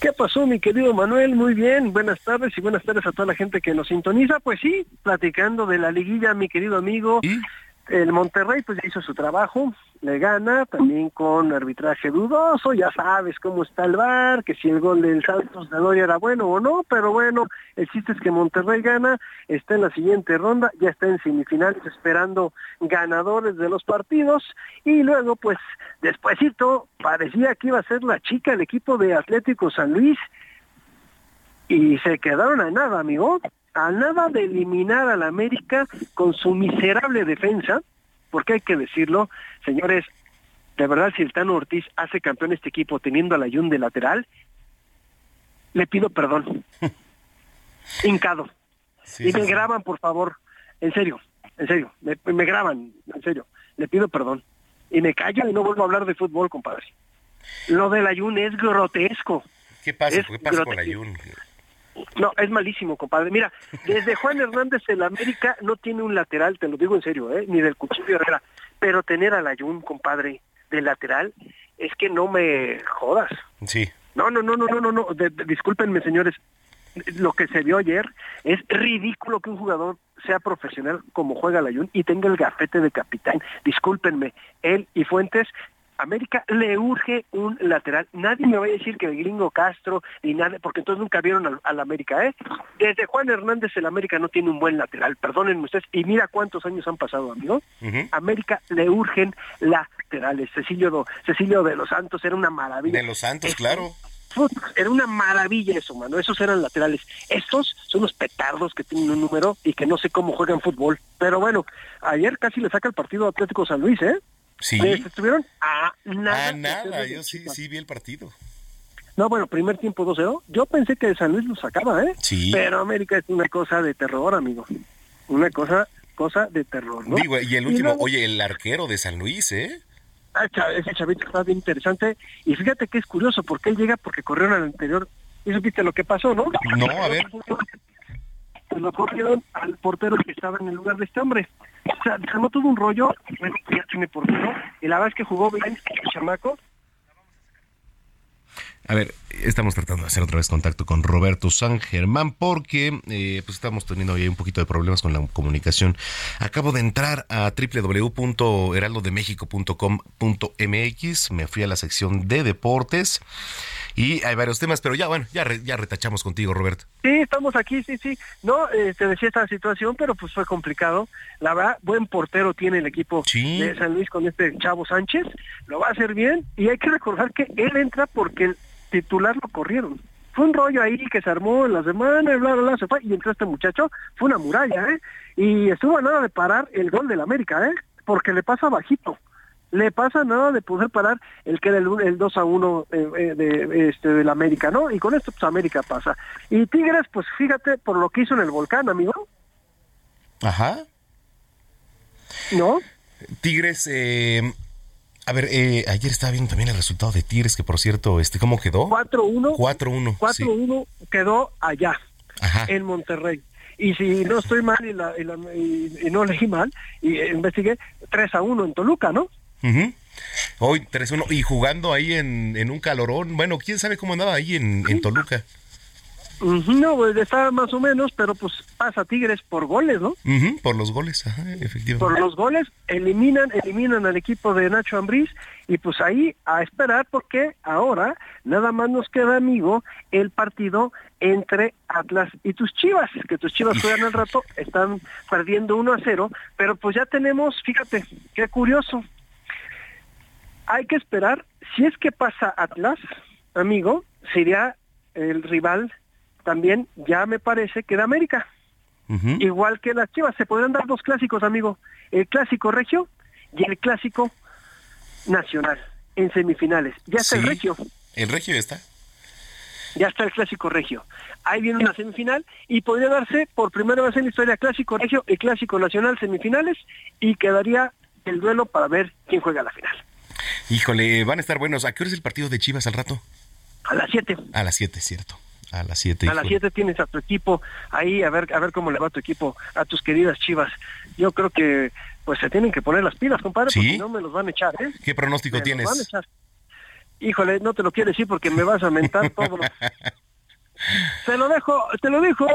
¿Qué pasó, mi querido Manuel? Muy bien, buenas tardes y buenas tardes a toda la gente que nos sintoniza. Pues sí, platicando de la liguilla, mi querido amigo. El Monterrey pues ya hizo su trabajo, le gana, también con arbitraje dudoso, ya sabes cómo está el bar, que si el gol del Santos de Doria era bueno o no, pero bueno, el chiste es que Monterrey gana, está en la siguiente ronda, ya está en semifinales esperando ganadores de los partidos, y luego pues despuesito parecía que iba a ser la chica el equipo de Atlético San Luis, y se quedaron a nada, amigo a nada de eliminar al América con su miserable defensa, porque hay que decirlo, señores, de verdad si el Tano Ortiz hace campeón este equipo teniendo a la Jun de lateral, le pido perdón. Hincado. y me graban, por favor. En serio, en serio. Me, graban, en serio. Le pido perdón. Y me callo y no vuelvo a hablar de fútbol, compadre. Lo de la Jun es grotesco. ¿Qué pasa? ¿Qué pasa con la Jun? No, es malísimo, compadre. Mira, desde Juan Hernández el América no tiene un lateral, te lo digo en serio, ¿eh? ni del Cuchillo Herrera, pero tener al Ayun, compadre, de lateral, es que no me jodas. Sí. No, no, no, no, no, no, no. discúlpenme, señores. Lo que se vio ayer es ridículo que un jugador sea profesional como juega el Ayun y tenga el gafete de capitán. Discúlpenme, él y Fuentes América le urge un lateral. Nadie me va a decir que el gringo Castro ni nada, porque entonces nunca vieron al, América, ¿eh? Desde Juan Hernández el América no tiene un buen lateral, perdónenme ustedes. Y mira cuántos años han pasado, amigo. América le urgen laterales. Cecilio, Cecilio de los Santos era una maravilla. De los Santos, claro. Era una maravilla eso, mano. Esos eran laterales. Estos son los petardos que tienen un número y que no sé cómo juegan fútbol. Pero bueno, ayer casi le saca el partido Atlético San Luis, ¿eh? Sí. Estuvieron a nada. A nada, yo sí, sí vi el partido. No, bueno, primer tiempo 2-0. Yo pensé que San Luis lo sacaba, ¿eh? Sí. Pero América es una cosa de terror, amigo. Una cosa cosa de terror, ¿no? y el último, oye, el arquero de San Luis, ¿eh? Ah, ese chavito está bien interesante. Y fíjate que es curioso, porque él llega porque corrieron al anterior. ¿Y supiste lo que pasó, no? No, a ver. Lo corrieron al portero que estaba en el lugar de este hombre. O sea, se todo un rollo, bueno, ya tiene por qué, Y la que jugó bien el chamaco. A ver, estamos tratando de hacer otra vez contacto con Roberto San Germán porque eh, pues estamos teniendo ahí un poquito de problemas con la comunicación. Acabo de entrar a www.heraldodemexico.com.mx, me fui a la sección de deportes y hay varios temas, pero ya bueno, ya, ya retachamos contigo, Roberto. Sí, estamos aquí, sí, sí. No, eh, te decía esta situación, pero pues fue complicado. La verdad, buen portero tiene el equipo de San Luis con este Chavo Sánchez, lo va a hacer bien y hay que recordar que él entra porque el titular lo corrieron. Fue un rollo ahí que se armó en la semana, y bla, bla, bla, se fue, y entró este muchacho, fue una muralla, ¿eh? Y estuvo a nada de parar el gol del América, ¿eh? Porque le pasa bajito le pasa nada de poder parar el que era el, 2 a 1 eh, eh, de este del América, ¿no? Y con esto pues América pasa. Y Tigres, pues fíjate por lo que hizo en el volcán, amigo. Ajá. ¿No? Tigres, eh, a ver, ayer estaba viendo también el resultado de Tigres, que por cierto, este, ¿cómo quedó? 4-1. 4-1. 4-1 quedó allá, en Monterrey. Y si no estoy mal y, no leí mal, y investigué, 3 a 1 en Toluca, ¿no? Hoy 3-1 y jugando ahí en, un calorón. Bueno, quién sabe cómo andaba ahí en, Toluca. No, pues está más o menos, pero pues pasa Tigres por goles, ¿no? por los goles, ajá, efectivamente. Por los goles eliminan, eliminan al equipo de Nacho Ambriz y pues ahí a esperar porque ahora nada más nos queda, amigo, el partido entre Atlas y tus Chivas, que tus Chivas juegan al rato, están perdiendo 1 a 0, pero pues ya tenemos, fíjate, qué curioso. Hay que esperar, si es que pasa Atlas, amigo, sería el rival también ya me parece que de América. Igual que las Chivas, se podrán dar dos clásicos, amigo. El clásico regio y el clásico nacional en semifinales. Ya está el regio. El regio ya está. Ya está el clásico regio. Ahí viene una semifinal y podría darse por primera vez en la historia clásico regio y clásico nacional semifinales y quedaría el duelo para ver quién juega la final. Híjole, van a estar buenos. ¿A qué hora es el partido de Chivas al rato? A las 7. A las 7, cierto. A las 7. A las 7 tienes a tu equipo ahí, a ver, a ver cómo le va tu equipo, a tus queridas chivas. Yo creo que pues se tienen que poner las pilas, compadre, porque no me los van a echar, ¿eh? ¿Qué pronóstico tienes? Híjole, no te lo quiero decir porque me vas a mentar todo. Te lo dejo, te lo dijo.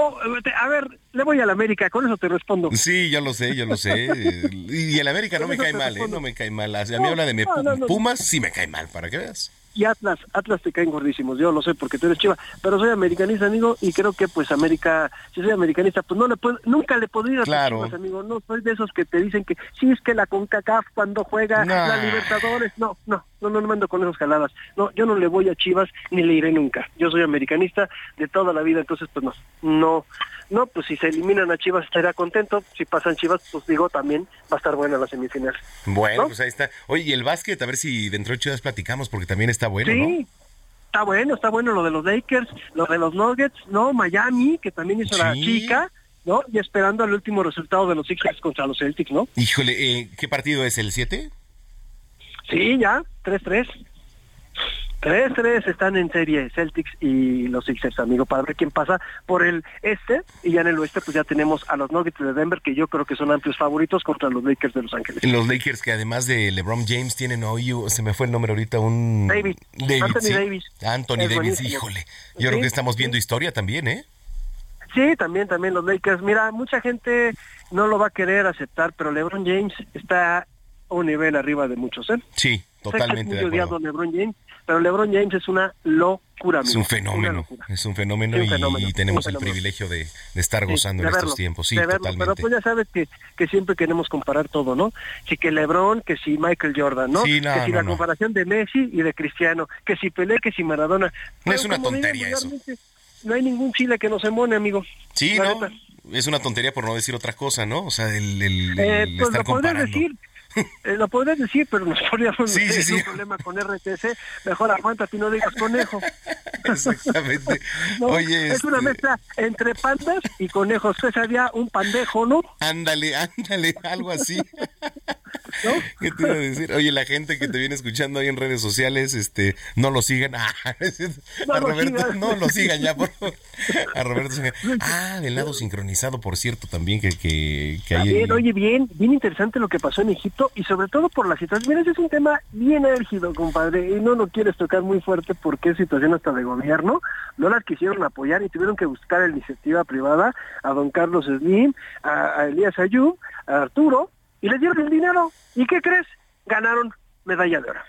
A ver, le voy a la América, con eso te respondo. Sí, yo lo sé, yo lo sé. y el América no me cae mal, ¿eh? No me cae mal. A mí habla de Pumas, sí me cae mal, para que veas y Atlas, Atlas te caen gordísimos, yo lo sé porque tú eres chiva, pero soy americanista, amigo, y creo que pues América, si soy americanista, pues no le puedo, nunca le podría ir a claro. amigo, no soy de esos que te dicen que sí es que la CONCACAF cuando juega la Libertadores, no, no, no, no, no mando con esas jaladas, no, yo no le voy a Chivas ni le iré nunca, yo soy americanista de toda la vida, entonces pues no, no, no, pues si se eliminan a Chivas estaría contento, si pasan Chivas, pues digo también va a estar buena la semifinal. Bueno, pues ahí está. Oye, y el básquet, a ver si dentro de Chivas platicamos, porque también está bueno, sí. Está bueno, está bueno lo de los Lakers, lo de los Nuggets, ¿no? Miami, que también hizo la chica, ¿no? Y esperando el último resultado de los Sixers contra los Celtics, ¿no? Híjole, eh, ¿qué partido es? ¿El 7? Sí, ya, 3-3. 3-3 están en serie Celtics y los Sixers, amigo, para ver quién pasa por el este. Y ya en el oeste, pues ya tenemos a los Nuggets de Denver, que yo creo que son amplios favoritos contra los Lakers de Los Ángeles. Los Lakers que además de LeBron James tienen hoy, se me fue el nombre ahorita, un... David. Anthony Davis. Anthony Davis, híjole. Yo creo que estamos viendo historia también, ¿eh? Sí, también, también los Lakers. Mira, mucha gente no lo va a querer aceptar, pero LeBron James está a un nivel arriba de muchos, ¿eh? Sí, totalmente. de acuerdo. LeBron James, pero LeBron James es una locura. Es un fenómeno, es un fenómeno, y, tenemos el privilegio de, estar gozando en estos tiempos, sí, totalmente. Pero pues ya sabes que, que siempre queremos comparar todo, ¿no? Sí que LeBron, que si Michael Jordan, ¿no? que si la comparación de Messi y de Cristiano, que si Pelé, que si Maradona. No es una tontería eso. No hay ningún chile que nos embone, amigo. Sí, no, es una tontería por no decir otra cosa, ¿no? O sea, el, el, eh, pues estar comparando. Decir, eh, lo podrías decir, pero nos podríamos sí, sí, un problema con RTC. Mejor aguanta y no digas conejo. Exactamente. Oye, es una este mezcla entre pandas y conejos. Pues había un pandejo, ¿no? Ándale, ándale, algo así. ¿No? ¿Qué te iba a decir? Oye, la gente que te viene escuchando ahí en redes sociales, este, no lo sigan. Ah, a Roberto, no lo sigan ya, por favor. A Roberto. Ah, del lado sincronizado, por cierto, también que, que, que hay. oye, bien, bien interesante lo que pasó en Egipto y sobre todo por la situación. Mira, ese es un tema bien álgido, compadre, y no lo quieres tocar muy fuerte porque es situación hasta de gobierno. No las quisieron apoyar y tuvieron que buscar la iniciativa privada a don Carlos Slim, a, a Elías Ayub, a Arturo, y les dieron el dinero. ¿Y qué crees? Ganaron medalla de oro.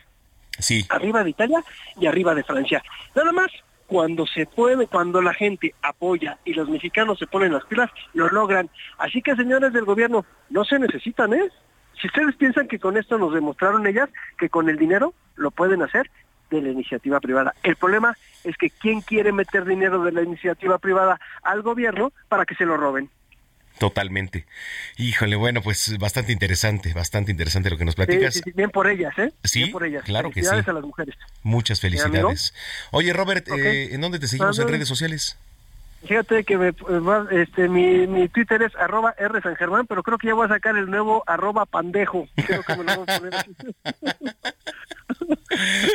Sí. Arriba de Italia y arriba de Francia. Nada más, cuando se puede, cuando la gente apoya y los mexicanos se ponen las pilas, lo logran. Así que señores del gobierno, no se necesitan, ¿eh? Si ustedes piensan que con esto nos demostraron ellas que con el dinero lo pueden hacer de la iniciativa privada. El problema es que quién quiere meter dinero de la iniciativa privada al gobierno para que se lo roben. Totalmente. Híjole, bueno, pues bastante interesante, bastante interesante lo que nos platicas. Sí, bien por ellas, ¿eh? Sí, por ellas. claro que sí. Felicidades a las mujeres. Muchas felicidades. Oye, Robert, eh, ¿en dónde te seguimos en redes sociales? Fíjate que me, este, mi, mi Twitter es arroba R San Germán, pero creo que ya voy a sacar el nuevo arroba pandejo. Creo que me lo voy a poner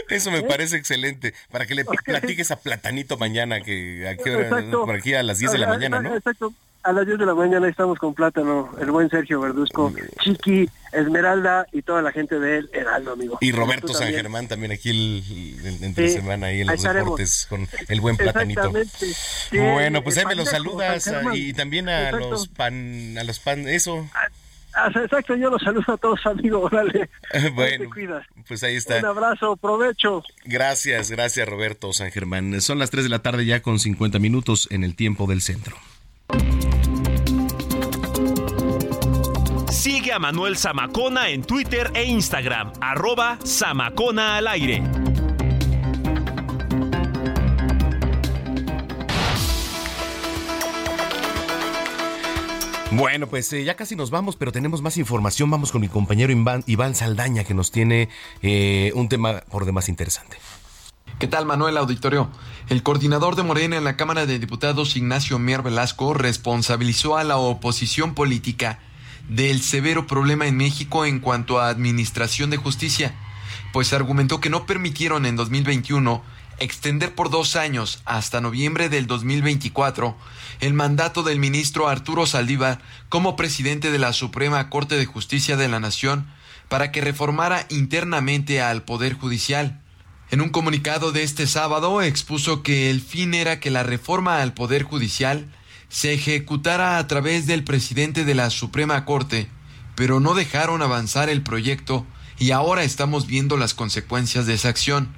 Eso me ¿Eh? parece excelente. Para que le platiques a Platanito mañana, que aquí, por aquí a las 10 de la mañana, ¿no? Exacto a las 10 de la mañana estamos con Plátano, el buen Sergio Verduzco, Chiqui, Esmeralda y toda la gente de él, Heraldo, amigo. Y Roberto San Germán también aquí el, entre semana ahí en los deportes con el buen platanito. bueno, pues ahí me lo saludas y también a los pan, a los pan, eso. Ah, ah, exacto, yo los saludo a todos, amigos, órale. bueno, pues ahí está. Un abrazo, provecho. Gracias, gracias Roberto San Germán. Son las 3 de la tarde ya con 50 minutos en el tiempo del centro. Sigue a Manuel Zamacona en Twitter e Instagram, arroba Zamacona al aire. Bueno, pues eh, ya casi nos vamos, pero tenemos más información. Vamos con mi compañero Iván, Saldaña, que nos tiene eh, un tema por demás interesante. ¿Qué tal, Manuel Auditorio? El coordinador de Morena en la Cámara de Diputados, Ignacio Mier Velasco, responsabilizó a la oposición política del severo problema en México en cuanto a administración de justicia, pues argumentó que no permitieron en 2021 extender por dos años hasta noviembre del 2024 el mandato del ministro Arturo Saldívar como presidente de la Suprema Corte de Justicia de la Nación para que reformara internamente al Poder Judicial. En un comunicado de este sábado expuso que el fin era que la reforma al Poder Judicial se ejecutara a través del presidente de la Suprema Corte, pero no dejaron avanzar el proyecto y ahora estamos viendo las consecuencias de esa acción.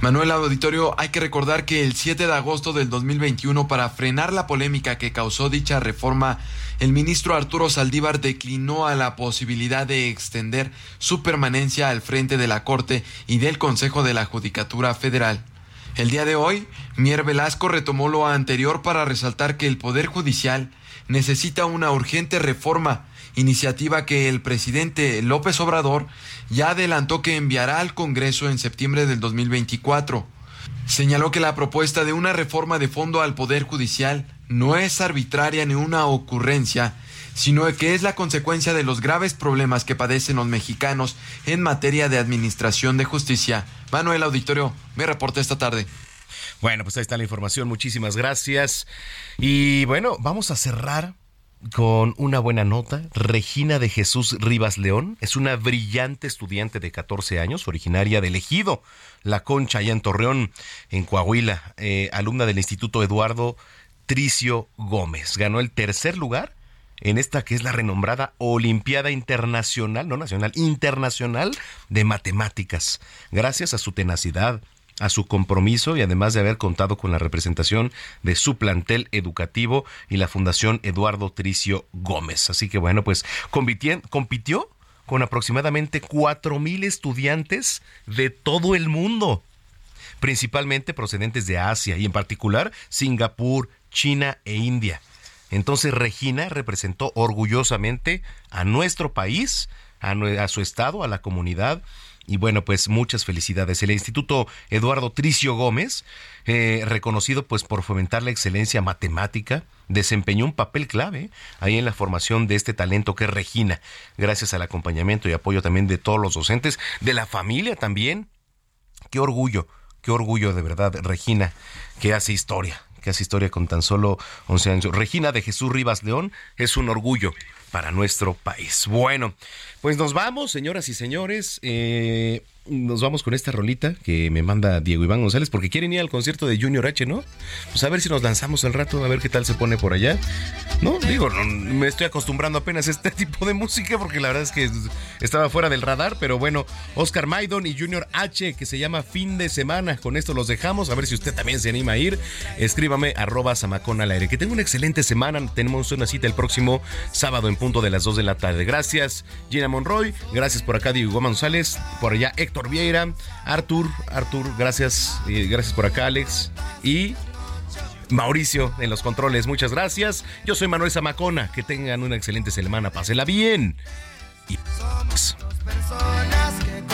Manuel Auditorio, hay que recordar que el 7 de agosto del 2021, para frenar la polémica que causó dicha reforma, el ministro Arturo Saldívar declinó a la posibilidad de extender su permanencia al frente de la Corte y del Consejo de la Judicatura Federal. El día de hoy, Mier Velasco retomó lo anterior para resaltar que el Poder Judicial necesita una urgente reforma, iniciativa que el presidente López Obrador ya adelantó que enviará al Congreso en septiembre del 2024. Señaló que la propuesta de una reforma de fondo al Poder Judicial no es arbitraria ni una ocurrencia, sino que es la consecuencia de los graves problemas que padecen los mexicanos en materia de administración de justicia. Manuel Auditorio, me reporte esta tarde. Bueno, pues ahí está la información. Muchísimas gracias. Y bueno, vamos a cerrar con una buena nota. Regina de Jesús Rivas León es una brillante estudiante de 14 años, originaria del Ejido, La Concha, allá en Torreón, en Coahuila, eh, alumna del Instituto Eduardo Tricio Gómez. Ganó el tercer lugar en esta que es la renombrada Olimpiada Internacional, no nacional, internacional de matemáticas, gracias a su tenacidad, a su compromiso y además de haber contado con la representación de su plantel educativo y la Fundación Eduardo Tricio Gómez. Así que bueno, pues compitió con aproximadamente cuatro mil estudiantes de todo el mundo, principalmente procedentes de Asia y en particular Singapur, China e India. Entonces Regina representó orgullosamente a nuestro país, a, su estado, a la comunidad. Y bueno, pues muchas felicidades. El Instituto Eduardo Tricio Gómez, eh, reconocido pues por fomentar la excelencia matemática, desempeñó un papel clave ahí en la formación de este talento que es Regina, gracias al acompañamiento y apoyo también de todos los docentes, de la familia también. Qué orgullo, qué orgullo de verdad, Regina, que hace historia, que hace historia con tan solo 11 años. Regina de Jesús Rivas León es un orgullo para nuestro país. Bueno, pues nos vamos, señoras y señores. Eh, nos vamos con esta rolita que me manda Diego Iván González porque quieren ir al concierto de Junior H, ¿no? Pues a ver si nos lanzamos el rato, a ver qué tal se pone por allá. No, digo, me estoy acostumbrando apenas a este tipo de música porque la verdad es que estaba fuera del radar, pero bueno, Oscar Maidon y Junior H que se llama Fin de Semana. Con esto los dejamos, a ver si usted también se anima a ir. Escríbame arroba samacón al aire. Que tenga una excelente semana. Tenemos una cita el próximo sábado en punto de las 2 de la tarde. Gracias, Gina Monroy. Gracias por acá, Diego González. Por allá, Héctor Héctor Vieira, Artur, Artur, gracias, gracias por acá, Alex. Y Mauricio en los controles, muchas gracias. Yo soy Manuel Zamacona, que tengan una excelente semana, pásela bien. Y... Personas que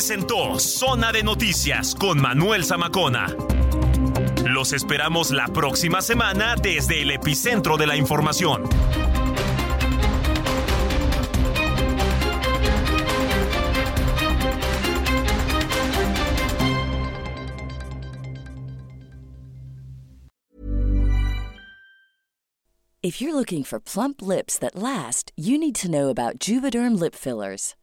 presentó Zona de Noticias con Manuel Zamacona. Los esperamos la próxima semana desde el epicentro de la información. If you're looking for plump lips that last, you need to know about Juvederm lip fillers.